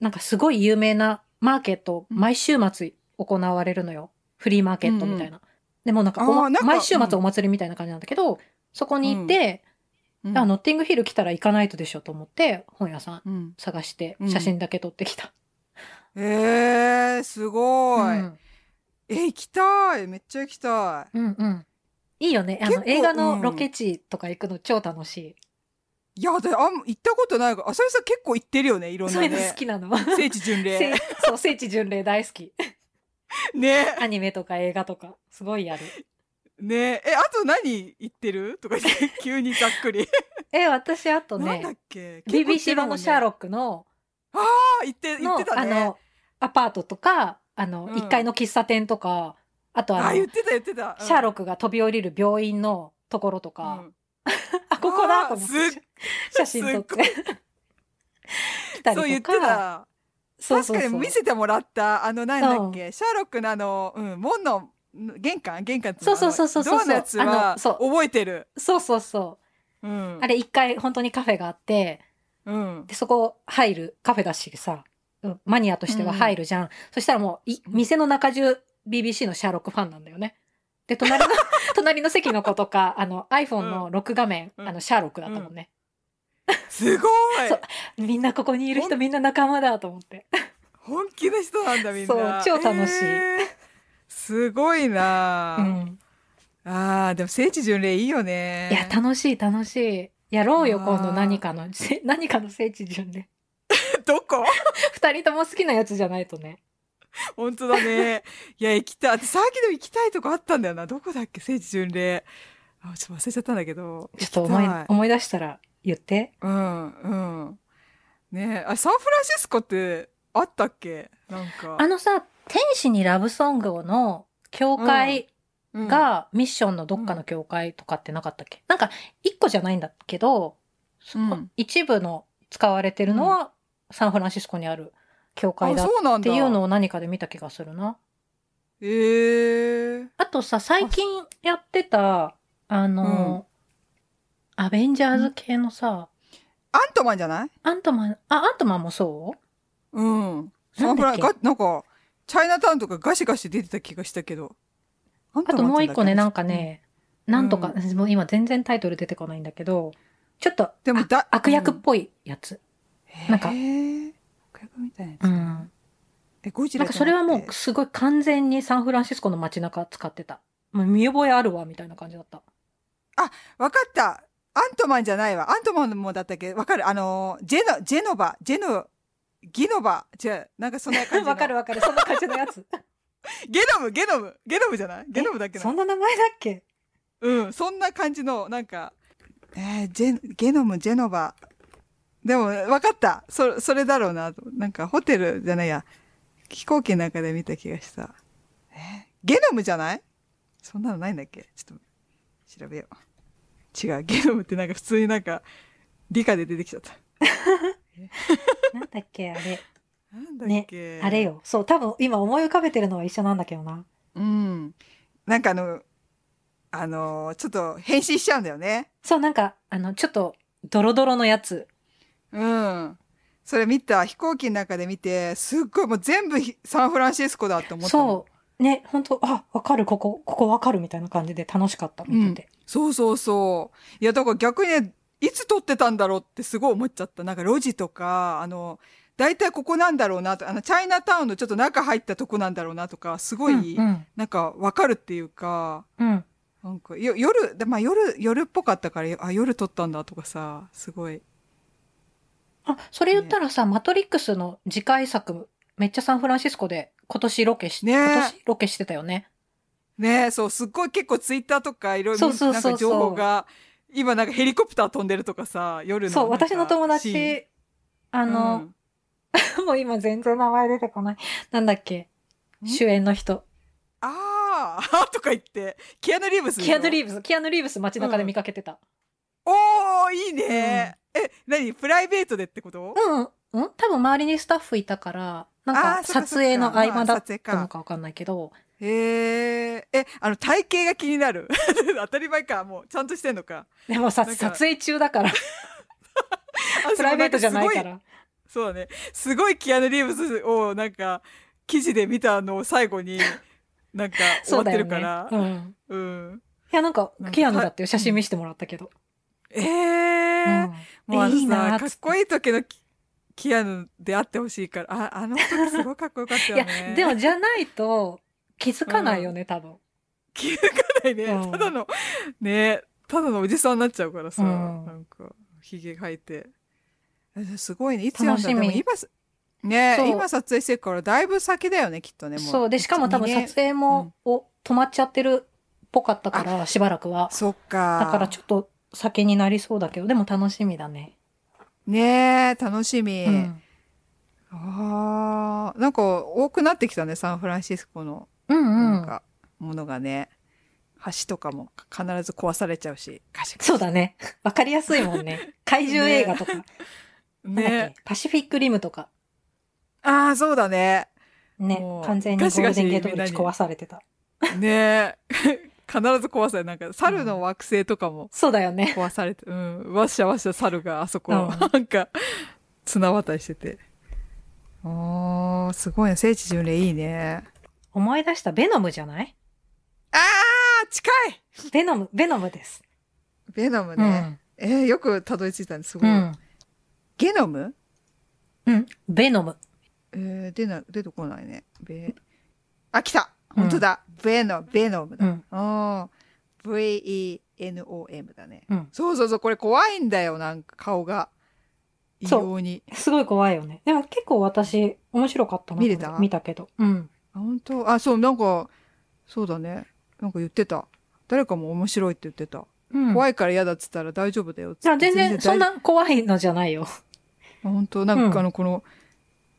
う、なんかすごい有名なマーケット、うん。毎週末行われるのよ。フリーマーケットみたいな。でもなんかおまあーなんか毎週末うんお祭りみたいな感じなんだけど、そこに行って、うん。あ、ノッティングヒル来たら行かないとでしょと思って、本屋さんうん、探してうん。写真だけ撮ってきた。えー、すごい、うん。え行きたい。めっちゃ行きたい。うんうん。いいよね。あの、映画のうん。ロケ地とか行くの超楽しい。いやだあん行ったことない。からあさみさん結構行ってるよねいろんそういうのなね好きなの。聖地巡聖礼 そう、聖地巡礼大好き。ね。アニメとか映画とか、すごいやる。ね。えあと何言ってる？とか言って 急にざっくり、え、私あとなんだねっ、け？BBC 版のシャーロッックの、クあ言って言のって、たね。あの、アパートとか、あの、うん。1階の喫茶店とか、あとあの、あ言ってた言ってた、シャーロッククが飛び降りる病院のところとか、うん。あ、ここだと思って、写真撮って。来たりとか。そう言ってた。確かに見せてもらったあのなんだっけ、シャーロックのあの、うん、門の玄関玄関そうそうそうそうそうそう。覚えてる、そうそうそう。うん、あれ1階本当にカフェがあって、うん。で、そこ入るカフェだしさ、うんマニアとしては入るじゃん。そしたらもうい、店の中中 BBC のシャーロックファンなんだよね。で、隣の、隣の席の子とか、あの iPhone の録画面、うんあのシャーロックだったもんね。すごいみんなここにいる人みんな仲間だと思って。本気の人なんだみんなそう超楽しいえーすごいな、うん。あーでも聖地巡礼いいよねいや、楽しい楽しい。やろうよ、今度何かの、せ何かの聖地巡礼。どこ？二人とも好きなやつじゃないとね。本当だね。いや行きたい。さっきでも行きたいとこあったんだよな。どこだっけ？聖地巡礼。あちょっと忘れちゃったんだけど。ちょっと思い思い出したら言って。うんうん。ねえ。あサンフランシスコってあったっけ？なんか。あのさ、天使にラブソングの教会うん。がミッションのどっかの教会とかってなかったっけ、なんか一個じゃないんだけど、そうん。一部の使われてるのはサンフランシスコにある教会だっていうのを何かで見た気がするな。え。ー、あとさ、最近やってた、あの、アベンジャーズ系のさ、アントマンじゃない？アントマン、あ、アントマンもそう？うん。サなんだなんかチャイナタウンとかガシガシ出てた気がしたけど。あともう一個ね、なんかかね、なんとか、もう今全然タイトル出てこないんだけど、ちょっとでもだあ悪役っぽいやつ。なんかへー悪役みたいなやつ、うん。えゴジラなんかそれはもうすごい完全にサンフランシスコの街中使ってた。もう見覚えあるわ、みたいな感じだった。わかった。アントマンじゃないわ。アントマンもだったっけ？わかる。あのジェノジェノバ。ジェノギノバ。違う。なんかそんな感じの。わかるわかる。そんな感じのやつ。ゲノムゲノム。ゲノムじゃない？ゲノムだっけそんな名前だっけ？うん。そんな感じのなんか。えー、ジェゲノムジェノバでもわかった。そそれだろうなと。なんかホテルじゃないや。飛行機の中で見た気がした。え？ーゲノムじゃない？そんなのないんだっけ？ちょっと調べよう。違う。ゲノムってなんか普通になんか理科で出てきちゃった。なんだっけ？あれ。なんだっけ、あれよ。そう、多分今思い浮かべてるのは一緒なんだけどな。うん。なんかあのあのちょっと変身しちゃうんだよね。そう、なんか、あの、ちょっと、ドロドロのやつ。うんそれ見た飛行機の中で見てすっごいもう全部ひサンフランシスコだって思ったのそう。ね、本当あ、わかる、ここ、ここわかるみたいな感じで楽しかった、見てて。そうそうそういやだから逆にねいつ撮ってたんだろうってすごい思っちゃったなんか路地とかあの大体ここなんだろうなとあのチャイナタウンのちょっと中入ったとこなんだろうなとかすごい、うん、なんかわかるっていうかうん。うん。なんかよ夜でまあ夜夜っぽかったからあ夜撮ったんだとかさすごいあ、それ言ったらさ、マトリックスの次回作、めっちゃサンフランシスコで今年ロケし、ね今年ロケしてたよね。ねそう、すっごい結構ツイッターとかいろいろなんか情報が、今なんかヘリコプター飛んでるとかさ、夜のそう、私の友達、あの、うん。もう今全然名前出てこない。なんだっけ？ん？主演の人。あーあーとか言って、キアヌ・リーブスキアヌ・リーブス、キアヌ・リーブス街中で見かけてた。おー、いいね、え、何？プライベートでってこと？うん、うん、多分周りにスタッフいたから、なんあか撮影の合間だったのかわかんないけど、へえ、え、あの体型が気になる。当たり前か、もうちゃんとしてんのか。でもさ、撮影中だから、あプライベートじゃないか。ら。そうだね。すごいキアヌ・リーブスをなんか、記事で見たのを最後に、なんか 終わって。るから。うん。うん。いや、なんかキアヌだっていう写真見せてもらったけど。ええうんもうあのいいなーさ、かっこいい時のキキアヌであってほしいから。あ、あの時すごいかっこよかったいやよね。でもじゃないと気づかないよね、多分。気づかないね。うんただの、ね、ただのおじさんになっちゃうからさ、うんなんか、ひげ生えて。えすごいね。いつやんだでも今す、ね今撮影してるからだいぶ先だよね、きっとね。もそう。で、しかも多分撮影も、お止まっちゃってるっぽかったから、しばらくは。そっか。だからちょっと先になりそうだけど、でも楽しみだね。ねえ、楽しみ。うん。ああ、なんか多くなってきたね、サンフランシスコの。なんか、ものがね。橋とかも必ず壊されちゃうし、そうだね。わかりやすいもんね。怪獣映画とか。ねけ？パシフィックリムとか。ああ、そうだね。ね。完全にゴールデンゲートブリッジ壊されてた。ね必ず壊されなんか猿の惑星とかもそうだよね。壊されて、うん、わっしゃわっしゃ猿があそこ、うん。なんか綱渡りしてて。あーすごいね。聖地巡礼いいね。思い出したベノムじゃない？あー近い！ベノム、ベノムです。ベノムうね、ん。えーよくたどり着いたんです。すごい、うん。ゲノム？うん。ベノム。えー、出な出てこないね。ベあ来た本当だ、ベノベノムだ、うん。VENOM だねうん。そうそうそうこれ怖いんだよなんか顔が異そう様にすごい怖いよね。でも結構私、面白かったな。見れた？見たけど。うん。あ本当？あそうなんかそうだねなんか言ってた誰かも面白いって言ってた、うん、い。怖いから嫌だっつったら大丈夫だよっつっ全然、そん大な怖いのじゃないよ。あ本当？なんかあのこの、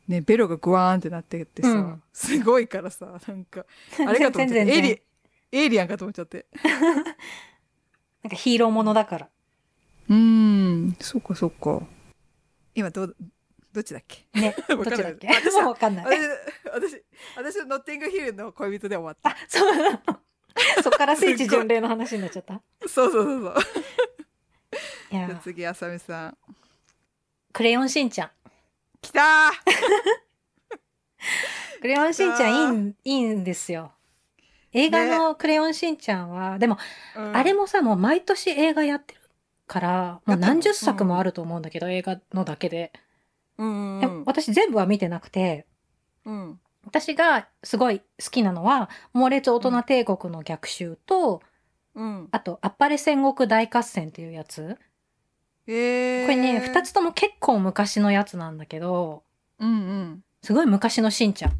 ねベロがグワーンってなってってさ、うんすごいからさなんか あれかと思っちゃってエイリエイリアンかと思っちゃって なんかヒーローものだから。うーんそっかそっか今どうどっちだっけ？ね。どっちだっけ？私もうわかんない。私私私のノッティングヒルの恋人で終わったあ、そうなの。そっから聖地巡礼の話になっちゃった？そうそうそうそういや次あさみさんクレヨンしんちゃん。来たー。クレヨンしんちゃんいいん、いいんですよ。映画のクレヨンしんちゃんは、でも、うん。あれもさ、もう毎年映画やってるから、もう何十作もあると思うんだけど、映画のだけで。うんうん私全部は見てなくて、うん。私がすごい好きなのは、猛烈大人帝国の逆襲と、うん。あと、あっぱれ戦国大合戦っていうやつ。えー、これね、二つとも結構昔のやつなんだけど、うんうんすごい昔のしんちゃん。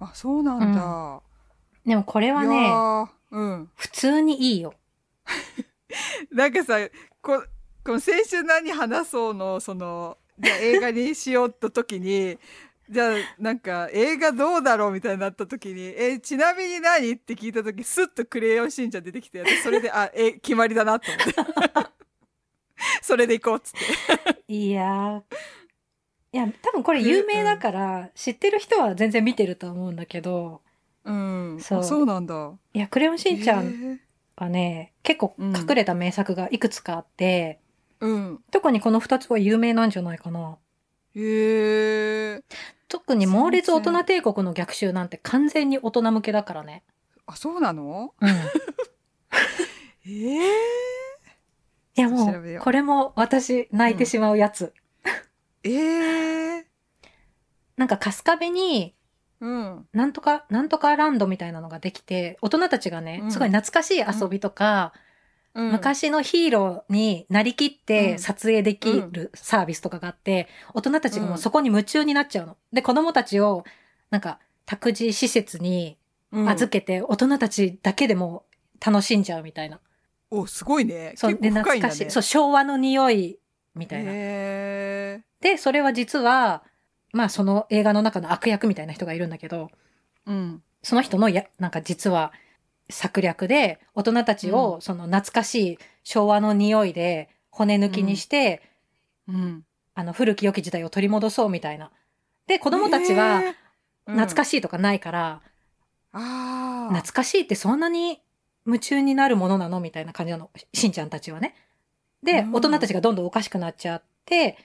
あそうなんだ、でもこれはね、ーうん普通にいいよ。なんかさここの先週何話そうのそのじゃあ映画にしようと時に じゃあなんか映画どうだろうみたいになった時に「えちなみに何?」って聞いた時スッと「クレヨンしんちゃん」出てきて私それであえ決まりだなと思ってそれで行こうっつって。いやー。いや、多分これ有名だから、知ってる人は全然見てると思うんだけど、うん。そう。あそうなんだ。いや、クレヨンしんちゃんはね、結構隠れた名作がいくつかあって、うん。特にこの二つは有名なんじゃないかな。へえ特に猛烈大人帝国の逆襲なんて完全に大人向けだからね。あそうなの？うん。いええやもう、これも私泣いてしまうやつ。ええなんか春日部に、うん。なんとか、なんとかランドみたいなのができて、大人たちがねう、ん。すごい懐かしい遊びとか、うん。昔のヒーローになりきってうん。撮影できるサービスとかがあって、大人たちがもうそこに夢中になっちゃうの。で、子供たちを、なんか、託児施設にうん。預けて、大人たちだけでも楽しんじゃうみたいな。おすごいね。そう、懐かしい。そう、昭和の匂い、みたいな。へで、それは実は、まあその映画の中の悪役みたいな人がいるんだけど、ーうん。その人のや、なんか実は策略で、大人たちをその懐かしい昭和の匂いで骨抜きにして、うん。あの古き良き時代を取り戻そうみたいな。で、子供たちは懐かしい、とかないから、あー。懐かしいってそんなに夢中になるものなの？みたいな感じなの？しんちゃんたちはね。で、うん大人たちがどんどんおかしくなっちゃって、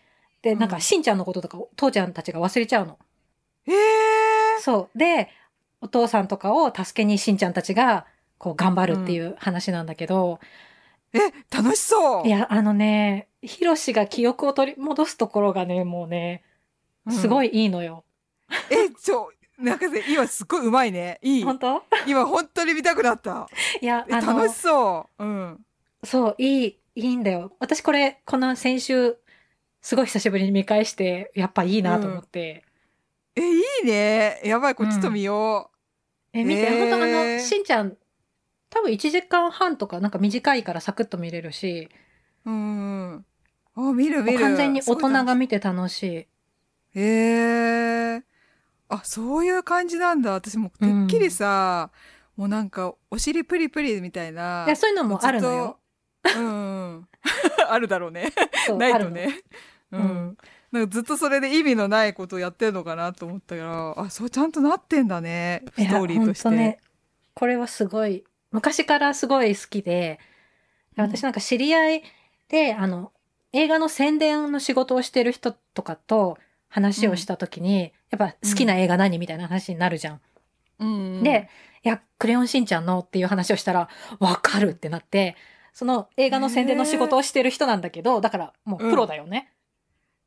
で、なんうんかしんちゃんのこととか父ちゃんたちが忘れちゃうの。へえそう。で、お父さんとかを助けにしんちゃんたちが、こう頑張るっていう話なんだけど、え楽しそういや、あのね、ヒロシが記憶を取り戻すところがね、もうね、すごい、いいいのよ。えちょなんかね今すっごいうまいね。いい。本当？今本当に見たくなった。いや、えあの楽し、そう。うん。そう、いい、いいんだよ。私これ、この先週、すごい久しぶりに見返して、やっぱいいなと思って。えいいね。やばいこっちと見よえ、見て、へー。本当あの、しんちゃん、多分1時間半とか、なんか短いからサクッと見れるし、ううんあ見る見る。完全に大人が見て楽しい。へえあそういう感じなんだ。私もうてっきりさ、もうなんかお尻プリプリみたいないや、そういうのもあるのよ。うんうん あるだろうね。ないとね。ううん。ん、なんかずっとそれで意味のないことをやってるのかなと思ったからあそうちゃんとなってんだね。ストーリーとして、ね、これはすごい、昔からすごい好きで、うん。私なんか知り合いで、あの、映画の宣伝の仕事をしてる人とかと話をしたときに、やっぱ好きな映画何みたいな話になるじゃん。うん。うんで、いや、クレヨンしんちゃんのっていう話をしたら、わかるってなって、その映画の宣伝の仕事をしてる人なんだけど、だからもうプロだよね。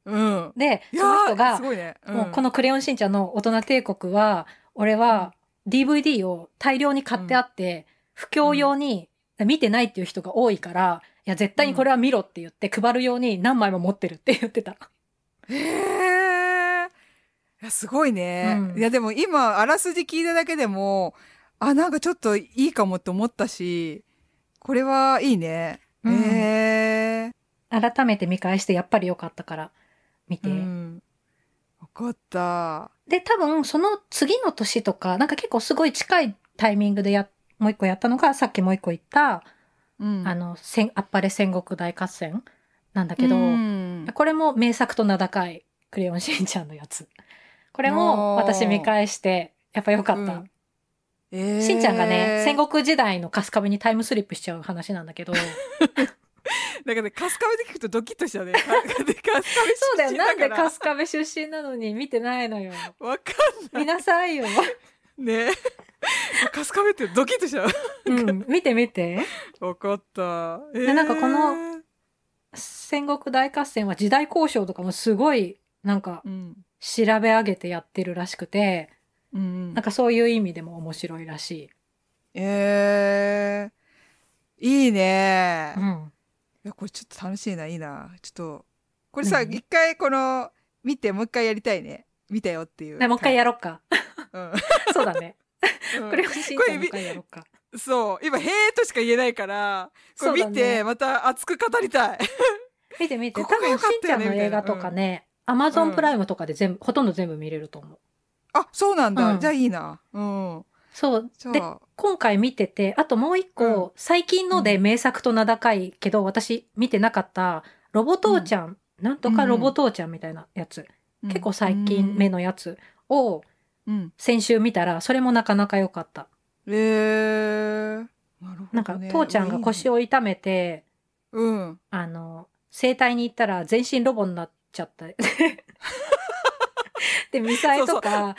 うん。で、その人がね、ん。もうこのクレヨンしんちゃんの大人帝国は、俺は DVD を大量に買ってあって、不況用に見てないっていう人が多いから、いや、絶対にこれは見ろって言って配るように何枚も持ってるって言ってた。へえいやすごいね、うん。いやでも今あらすじ聞いただけでもあなんかちょっといいかもって思ったしこれはいいね、うん。へえ改めて見返してやっぱり良かったから見て。うん。分かった。で、多分その次の年とか、なんか結構すごい近いタイミングでや、もう一個やったのが、さっきもう一個言った、うん。あの、戦あっぱれ戦国大合戦なんだけど、うん。これも名作と名高いクレヨンしんちゃんのやつ。これおもー私見返して、やっぱ良かった。うん。えー。しんちゃんがね、戦国時代の春日部にタイムスリップしちゃう話なんだけど、なんかね春日部で聞くとドキッとしたね。か春日部そうだよ、出身なんでから春日部出身なのに見てないのよ。わか見なさいよ。んね。春日部ってドキッとしちゃう。うん、見て見て。わかった、えでなんかこの戦国大合戦は時代交渉とかもすごい、なんかうん調べ上げてやってるらしくて、うんなんかそういう意味でも面白いらしい。えー、いいね、いうん。やこれちょっと楽しいないいな。ちょっとこれさ何？一回この見てもう一回やりたいね。見たよっていう。ねもう一回やろっか。うん。そうだね。うん。これをしんちゃんもう一回やろっか。そう。今「へえ」としか言えないからこそうだれ見て、ねまた熱く語りたい。見て見て。ここ多分しんちゃんの映画とかね、アマゾンプライムとかで全部、ほとんど全部見れると思う。あそうなんだ、うん。じゃあいいな。うん。そう。で、今回見てて、あともう一個、うん。最近ので名作と名高いけど、私見てなかった、ロボ父ちゃん、なんとかロボ父ちゃんみたいなやつ、結構最近目のやつをうん。先週見たら、それもなかなか良かった。えー、なるほど、ね、なんか、父ちゃんが腰をを痛めて、うん。あの、整体に行ったら全身ロボになっちゃった。で、ミサイとか、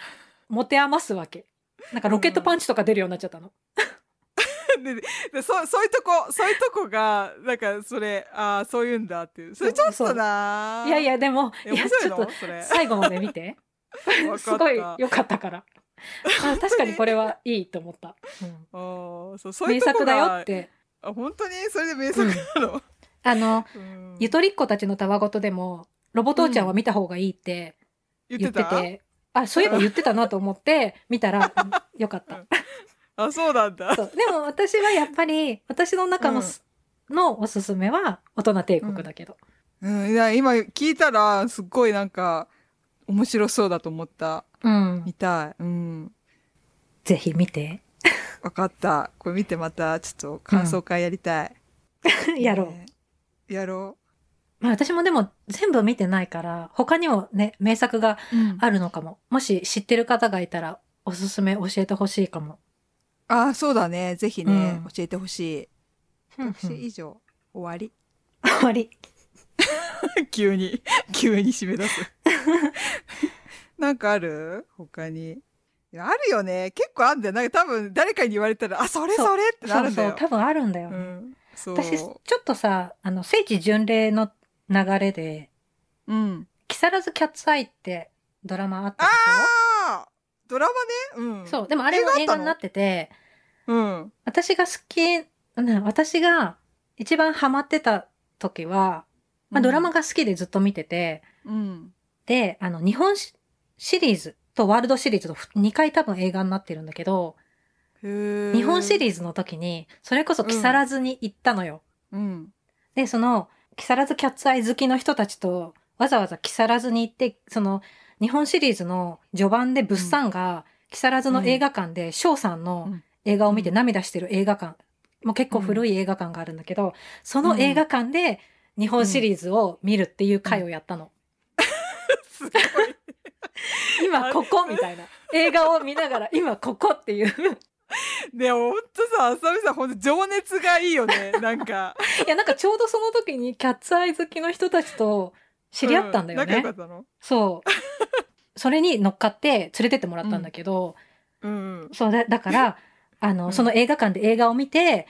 持て余すわけ。なんかロケットパンチとか出るようになっちゃったの。ででそそういうとこそういうとこがなんかそれああそういうんだっていうそれちょっとないやいや、でも、いや、ちょっと、最後まで見て。すごい良かったから。あ確かにこれはいいと思った。うんうそう名作だよがって。あ本当に？それで名作なの、あの、うんゆとりっ子たちのたわごとでも、ロボ父ちゃんは見た方がいいって言言ってて、ってたあ、そういえば言ってたなと思って 見たら、うんよかった。あそうなんだ。でも私はやっぱり、私の中のす、のおすすめは大人帝国だけど。うん、いや今聞いたらすっごいなんか面白そうだと思った。うん。見たい。うん。ぜひ見て。わかった。これ見てまたちょっと感想会やりたい、やろう。ね。やろまあ私もでも全部見てないから、他にもね、名作がう、うん。あるのかも。もし知ってる方がいたら、おすすめ教えてほしいかも。あそうだね。ぜひね、うん。教えてほしい。私終以上終わり。わり。急に急に締め出す。なんかある？他に。あるよね。結構あんだよ。なんか多分誰かに言われたらあそれそう。それってなそうそう、るんだよ多分あるんだよね。うん。そう。私、ちょっとさ、あの、聖地巡礼の流れで、うん。木更津キャッツアイってドラマあったあでしあドラマね？うん。ょそう。でもあれは映画になってて、うん。私が好き、な私が一番ハマってた時は、まあ、ドラマが好きでずっと見てて、うん。で、あの、日本シシリーズとワールドシリーズと2回多分映画になってるんだけど、日本シリーズの時に、それこそ木更津に行ったのよ。うん。で、その、木更津キャッツアイ好きの人たちと、わざわざ木更津に行って、その、日本シリーズの序盤で物産が、木更津の映画館で、翔さんのうん。映画を見て涙してる映画館、もう結構古い映画館があるんだけど、その映画館で日本シリーズを見るっていう回をやったの。すごい。今ここみたいな。映画を見ながら、今ここっていう。ねほんとさあさみさんほんと情熱がいいよね。なんか。いや、なんかちょうどその時にキャッツアイ好きの人たちと知り合ったんだよね。うん。仲良かったの？そう。それに乗っかって連れてってもらったんだけど、うん。そうだ、だから、あの、うん。その映画館で映画を見て、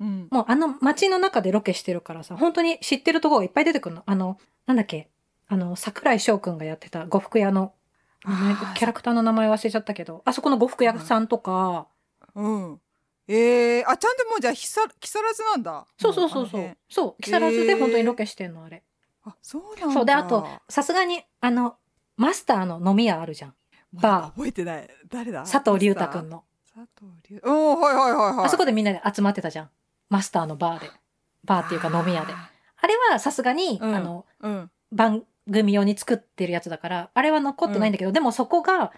うん。もうあの街の中でロケしてるからさ、本当に知ってるところがいっぱい出てくるの。あの、なんだっけ、あの、桜井翔くんがやってた呉服屋の、キャラクターの名前忘れちゃったけど、あそこの呉服屋さんとか、うんえー、あちゃんともうじゃあひさ木更津なんだそうそうそうそう。そう、木更津で本当にロケしてんの、あれ。あそうなんだそう、で、あと、さすがに、あの、マスターの飲み屋あるじゃん。バー覚えてない誰だ？佐藤隆太くんの。佐藤隆おーはいはいはいはいあそこでみんなで集まってたじゃん。マスターのバーで。バーっていうか飲み屋で。あれはさすがに、うんあの、うん番組用に作ってるやつだから、あれは残ってないんだけど、でもそこが、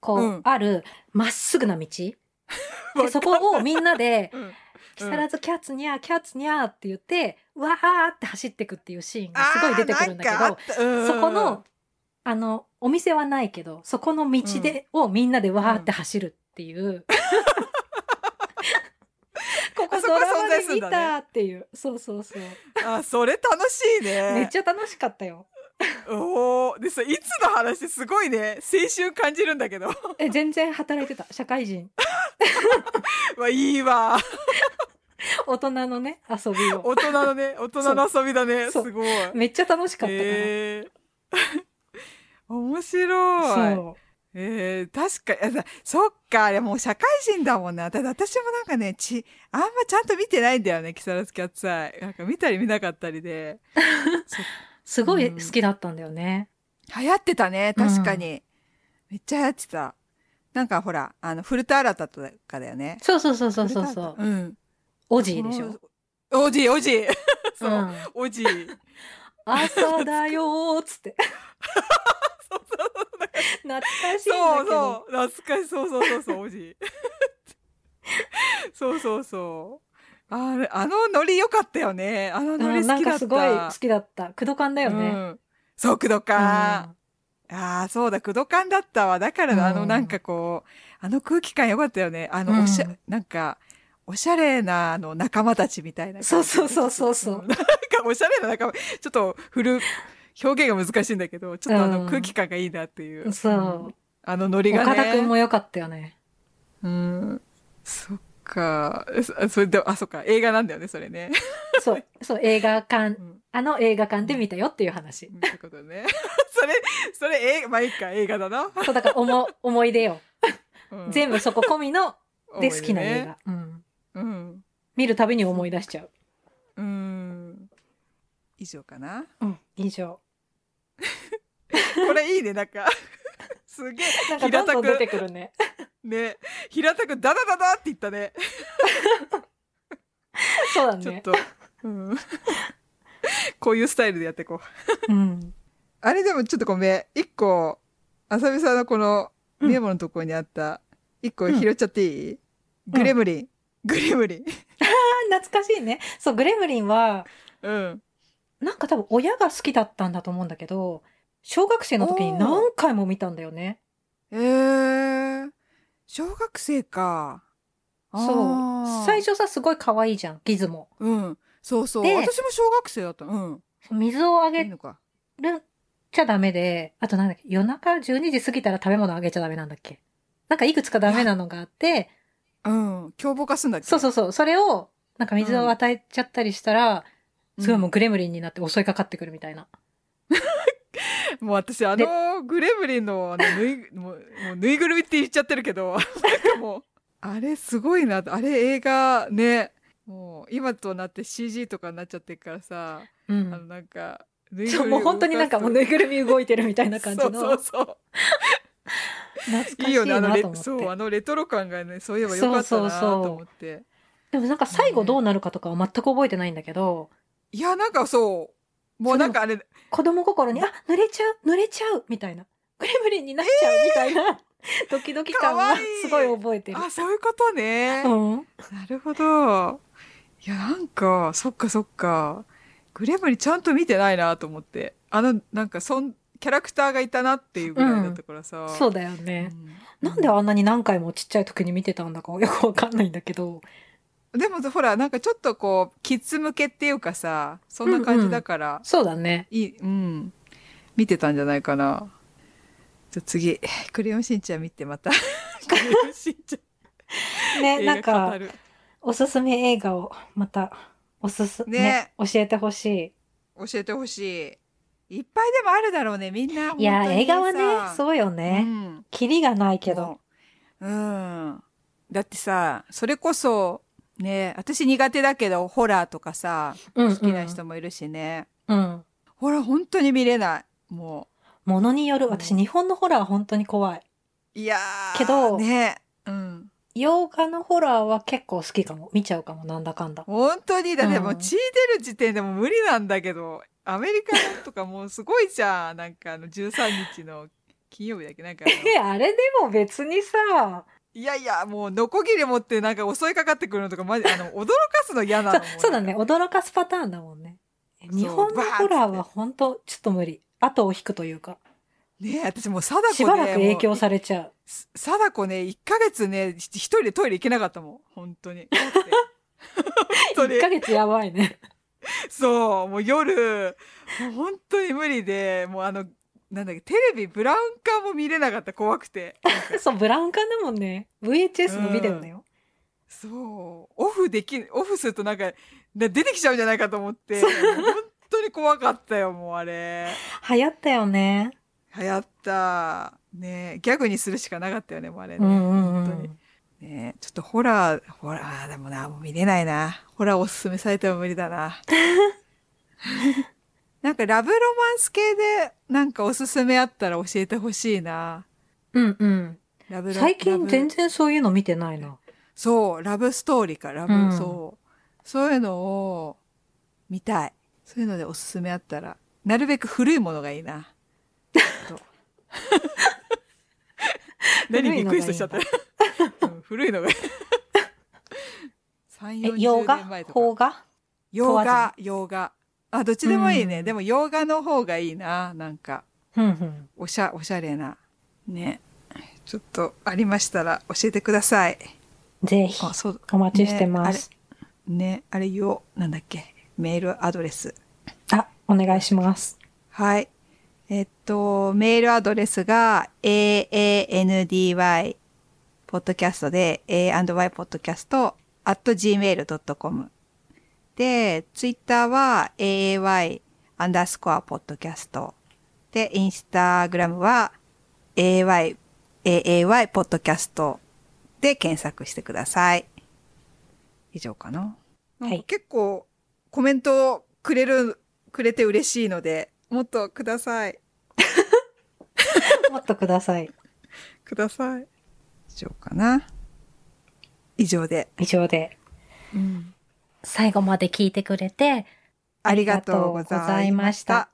こう、うんある、まっすぐな道。で、そこをみんなで、うん木更津キャッツニャー、キャッツニャーって言って、うわーって走ってくっていうシーンがすごい出てくるんだけど、そこの、あの、お店はないけど、そこの道で、をみんなでわーって走るっていう。ここあそこ存在です見るんだねたっていう。そうそうそう。あそれ楽しいねめっちゃ楽しかったよ。おおでさいつの話すごいね。青春感じるんだけど。え、全然働いてた。社会人。わいいわ。大人のね、遊びを。大人のね大人の遊びだね。すごい。めっちゃ楽しかったから。えー。面白い。そう。えー、確かに。そっか。あれもう社会人だもんな。ただ私もなんかねちあんまちゃんと見てないんだよね木更津キャッツアイ。なんか見たり見なかったりで。そすごい好きだったんだよね。流行ってたね確かに、めっちゃ流行ってた。なんかほらあの古田新太とかだよね。そうそうそうそうそうそう。うん。おじいでしょ？おじいおじいそう、うん。おじい朝だよーっつって。そうそう懐かしいんそうだけど。そう懐かしい。そうそうそうそうおじいそうそうそうあれあのノリ良かったよね。あのノリ好きだった。かすごい好きだった。駆動感だよね。うん、そう工藤感、ああそうだ工藤感だったわ。だからあのうん。なんかこうあの空気感良かったよね。あのおしゃ、うんなんかおしゃれなあの仲間たちみたいなそうそうそうそうそう。ん なんかおしゃれな仲間。ちょっと古表現が難しいんだけどちょっとあのうん空気感がいいなっていう、そう。うん。あのノリがね。岡田くんも良かったよね。うん。そっかそそれであそっか映画なんだよねそれね、そう、そう、映画館う、んあの映画館で見たよっていう話。うん、ってことね それそれ映画まあいいか映画だな、そう、だから思、思い出よ。うん全部そこ込みの、で好きな映思い出ね画。うん。うん。見るたびに思い出しちゃう。うーん。以上かな。うん、以上。これいいね、なんか。すげえ。なんかどんどん出てくるね。ね。平たくダダダダって言ったね。そうだね。ちょっと。うん。こういうスタイルでやっていこう。うん。あれでもちょっとごめん。一個、あさみさんのこのうんメモのところにあった、一個拾っちゃっていい、グレムリン。グレムリン。あ懐かしいね。そう、グレムリンは、うん。なんか多分親が好きだったんだと思うんだけど、小学生の時に何回も見たんだよね。えー、小学生か。そう。最初。初さ、すごい可愛いじゃん、ギズモ。うん。そうそう。で私も小学生だった。うん。水をあげ。るちゃダメで、あとなんだっけ、夜中12時過ぎたら食べ物あげちゃダメなんだっけ。なんかいくつかダメなのがあって、うん。凶暴化すんだっけ？そうそうそう、それを、なんか水を与えちゃったりしたら、うんすごいもうグレムリンになって襲いかかってくるみたいな。もう私、あの、グレムリンの、あの、ぬい、もう、もうぬいぐるみって言っちゃってるけど、なんかもう、あれすごいな。あれ映画ね、もう、今となって CG とかになっちゃってるからさ、うあの、ん。なんか、ぬいぐるみもう本当になんかもうぬいぐるみ動いてるみたいな感じの。そうそうそう。懐かしいいいよね、あのレなと思って。そう、あのレトロ感がね、そういえばよかったなと思って。でもなんか最後どうなるかとかは全く覚えてないんだけど、いや、なんかそう、もうなんかあれ、子供心に、あ、濡れちゃう、濡れちゃうみたいな。グレムリンになっちゃうみたいな、ドキドキ感はすごい覚えてる。あ、そういうことね。うん。なるほど。いや、なんか、そっかそっか。グレムリンちゃんと見てないなと思って。あの、なんか、そん、キャラクターがいたなっていうぐらいだったからさ。そうだよね。うんなんであんなに何回もちっちゃい時に見てたんだかよくわかんないんだけど。でもほら、なんかちょっとこう、キッズ向けっていうかさ、そんな感じだから、そうだね。いい、うん。見てたんじゃないかな。じゃあ次、クレヨンしんちゃん見てまた。クレヨンしんちゃん。ね、なんか、るおすすめ映画をまた、おすす、ねね、教えてほしい。教えてほしい。いっぱいでもあるだろうね、みんな。いや、映画はね、さそうよね。うんキリがないけど。うん。だってさ、それこそ、ね、私苦手だけど、ホラーとかさ、うん、好きな人もいるしね。うん。ホラー本当に見れない。もものによる、うん私日本のホラー本当に怖い。う。いやー。けどね。うん。洋画のホラーは結構好きかも。見ちゃうかも、なんだかんだ。本当に、だってもううん血出る時点でも無理なんだけど、アメリカのとかもうすごいじゃん。なんかあの13日の金曜日だっけ？なんかあ れでも別にさ、いやいや、もう、ノコギリ持ってなんか襲いかかってくるのとか、マジ、あの、驚かすの嫌なの。もそうだね、驚かすパターンだもんね。う日本のホラーは本当ちょっと無理。後を引くというか、ねえ、私もう貞子ね。しばらく影響されちゃう。貞子ね、1ヶ月ね、ひ一人でトイレ行けなかったもん。本当に。当に1ヶ月やばいね。そう、もう夜、もう本当に無理で、もうあの、なんだっけ、テレビ、ブラウン管も見れなかった、怖くて。そう、ブラウン管だもんね。VHS のビデオだよ。そう、オフでき、オフするとなんか、な出てきちゃうんじゃないかと思って、本当に怖かったよ、もうあれ。流行ったよね。流行った。ねギャグにするしかなかったよね、もうあれね。うんうんう本当にん。ねちょっとホラー、ホラーでもな、もう見れないな。ホラーおすすめされても無理だな。なんかラブロマンス系でなんかおすすめあったら教えてほしいな。うんうん。ラブロ最近全然そういうの見てないな。そう、ラブストーリーか、ラブ、うんそう。そういうのを見たい。そういうのでおすすめあったら、なるべく古いものがいいな。何リクエストしちゃった？うん古いのがいい。3、え、洋40画年前とか。邦画？洋画、洋画。あ、どっちでもいいね。うんでも洋画の方がいいな。なんか。おしゃ、おしゃれな。ね。ちょっとありましたら教えてください。ぜひ、あ、そう。お待ちしてます。ね、あれ言おう。なんだっけ。メールアドレス。あ、お願いします。はい。えっと、メールアドレスが aandy ポッドキャストで a&y ポッドキャスト at gmail.com で、ツイッターは aay アンダースコアポッドキャスト。で、インスタグラムは aay aay ポッドキャストで検索してください。以上かな。はい。結構コメントをくれるくれて嬉しいのでもっとください。もっとください。ください。以上かな。以上で、以上で。最後まで聞いてくれて、ありがとうございました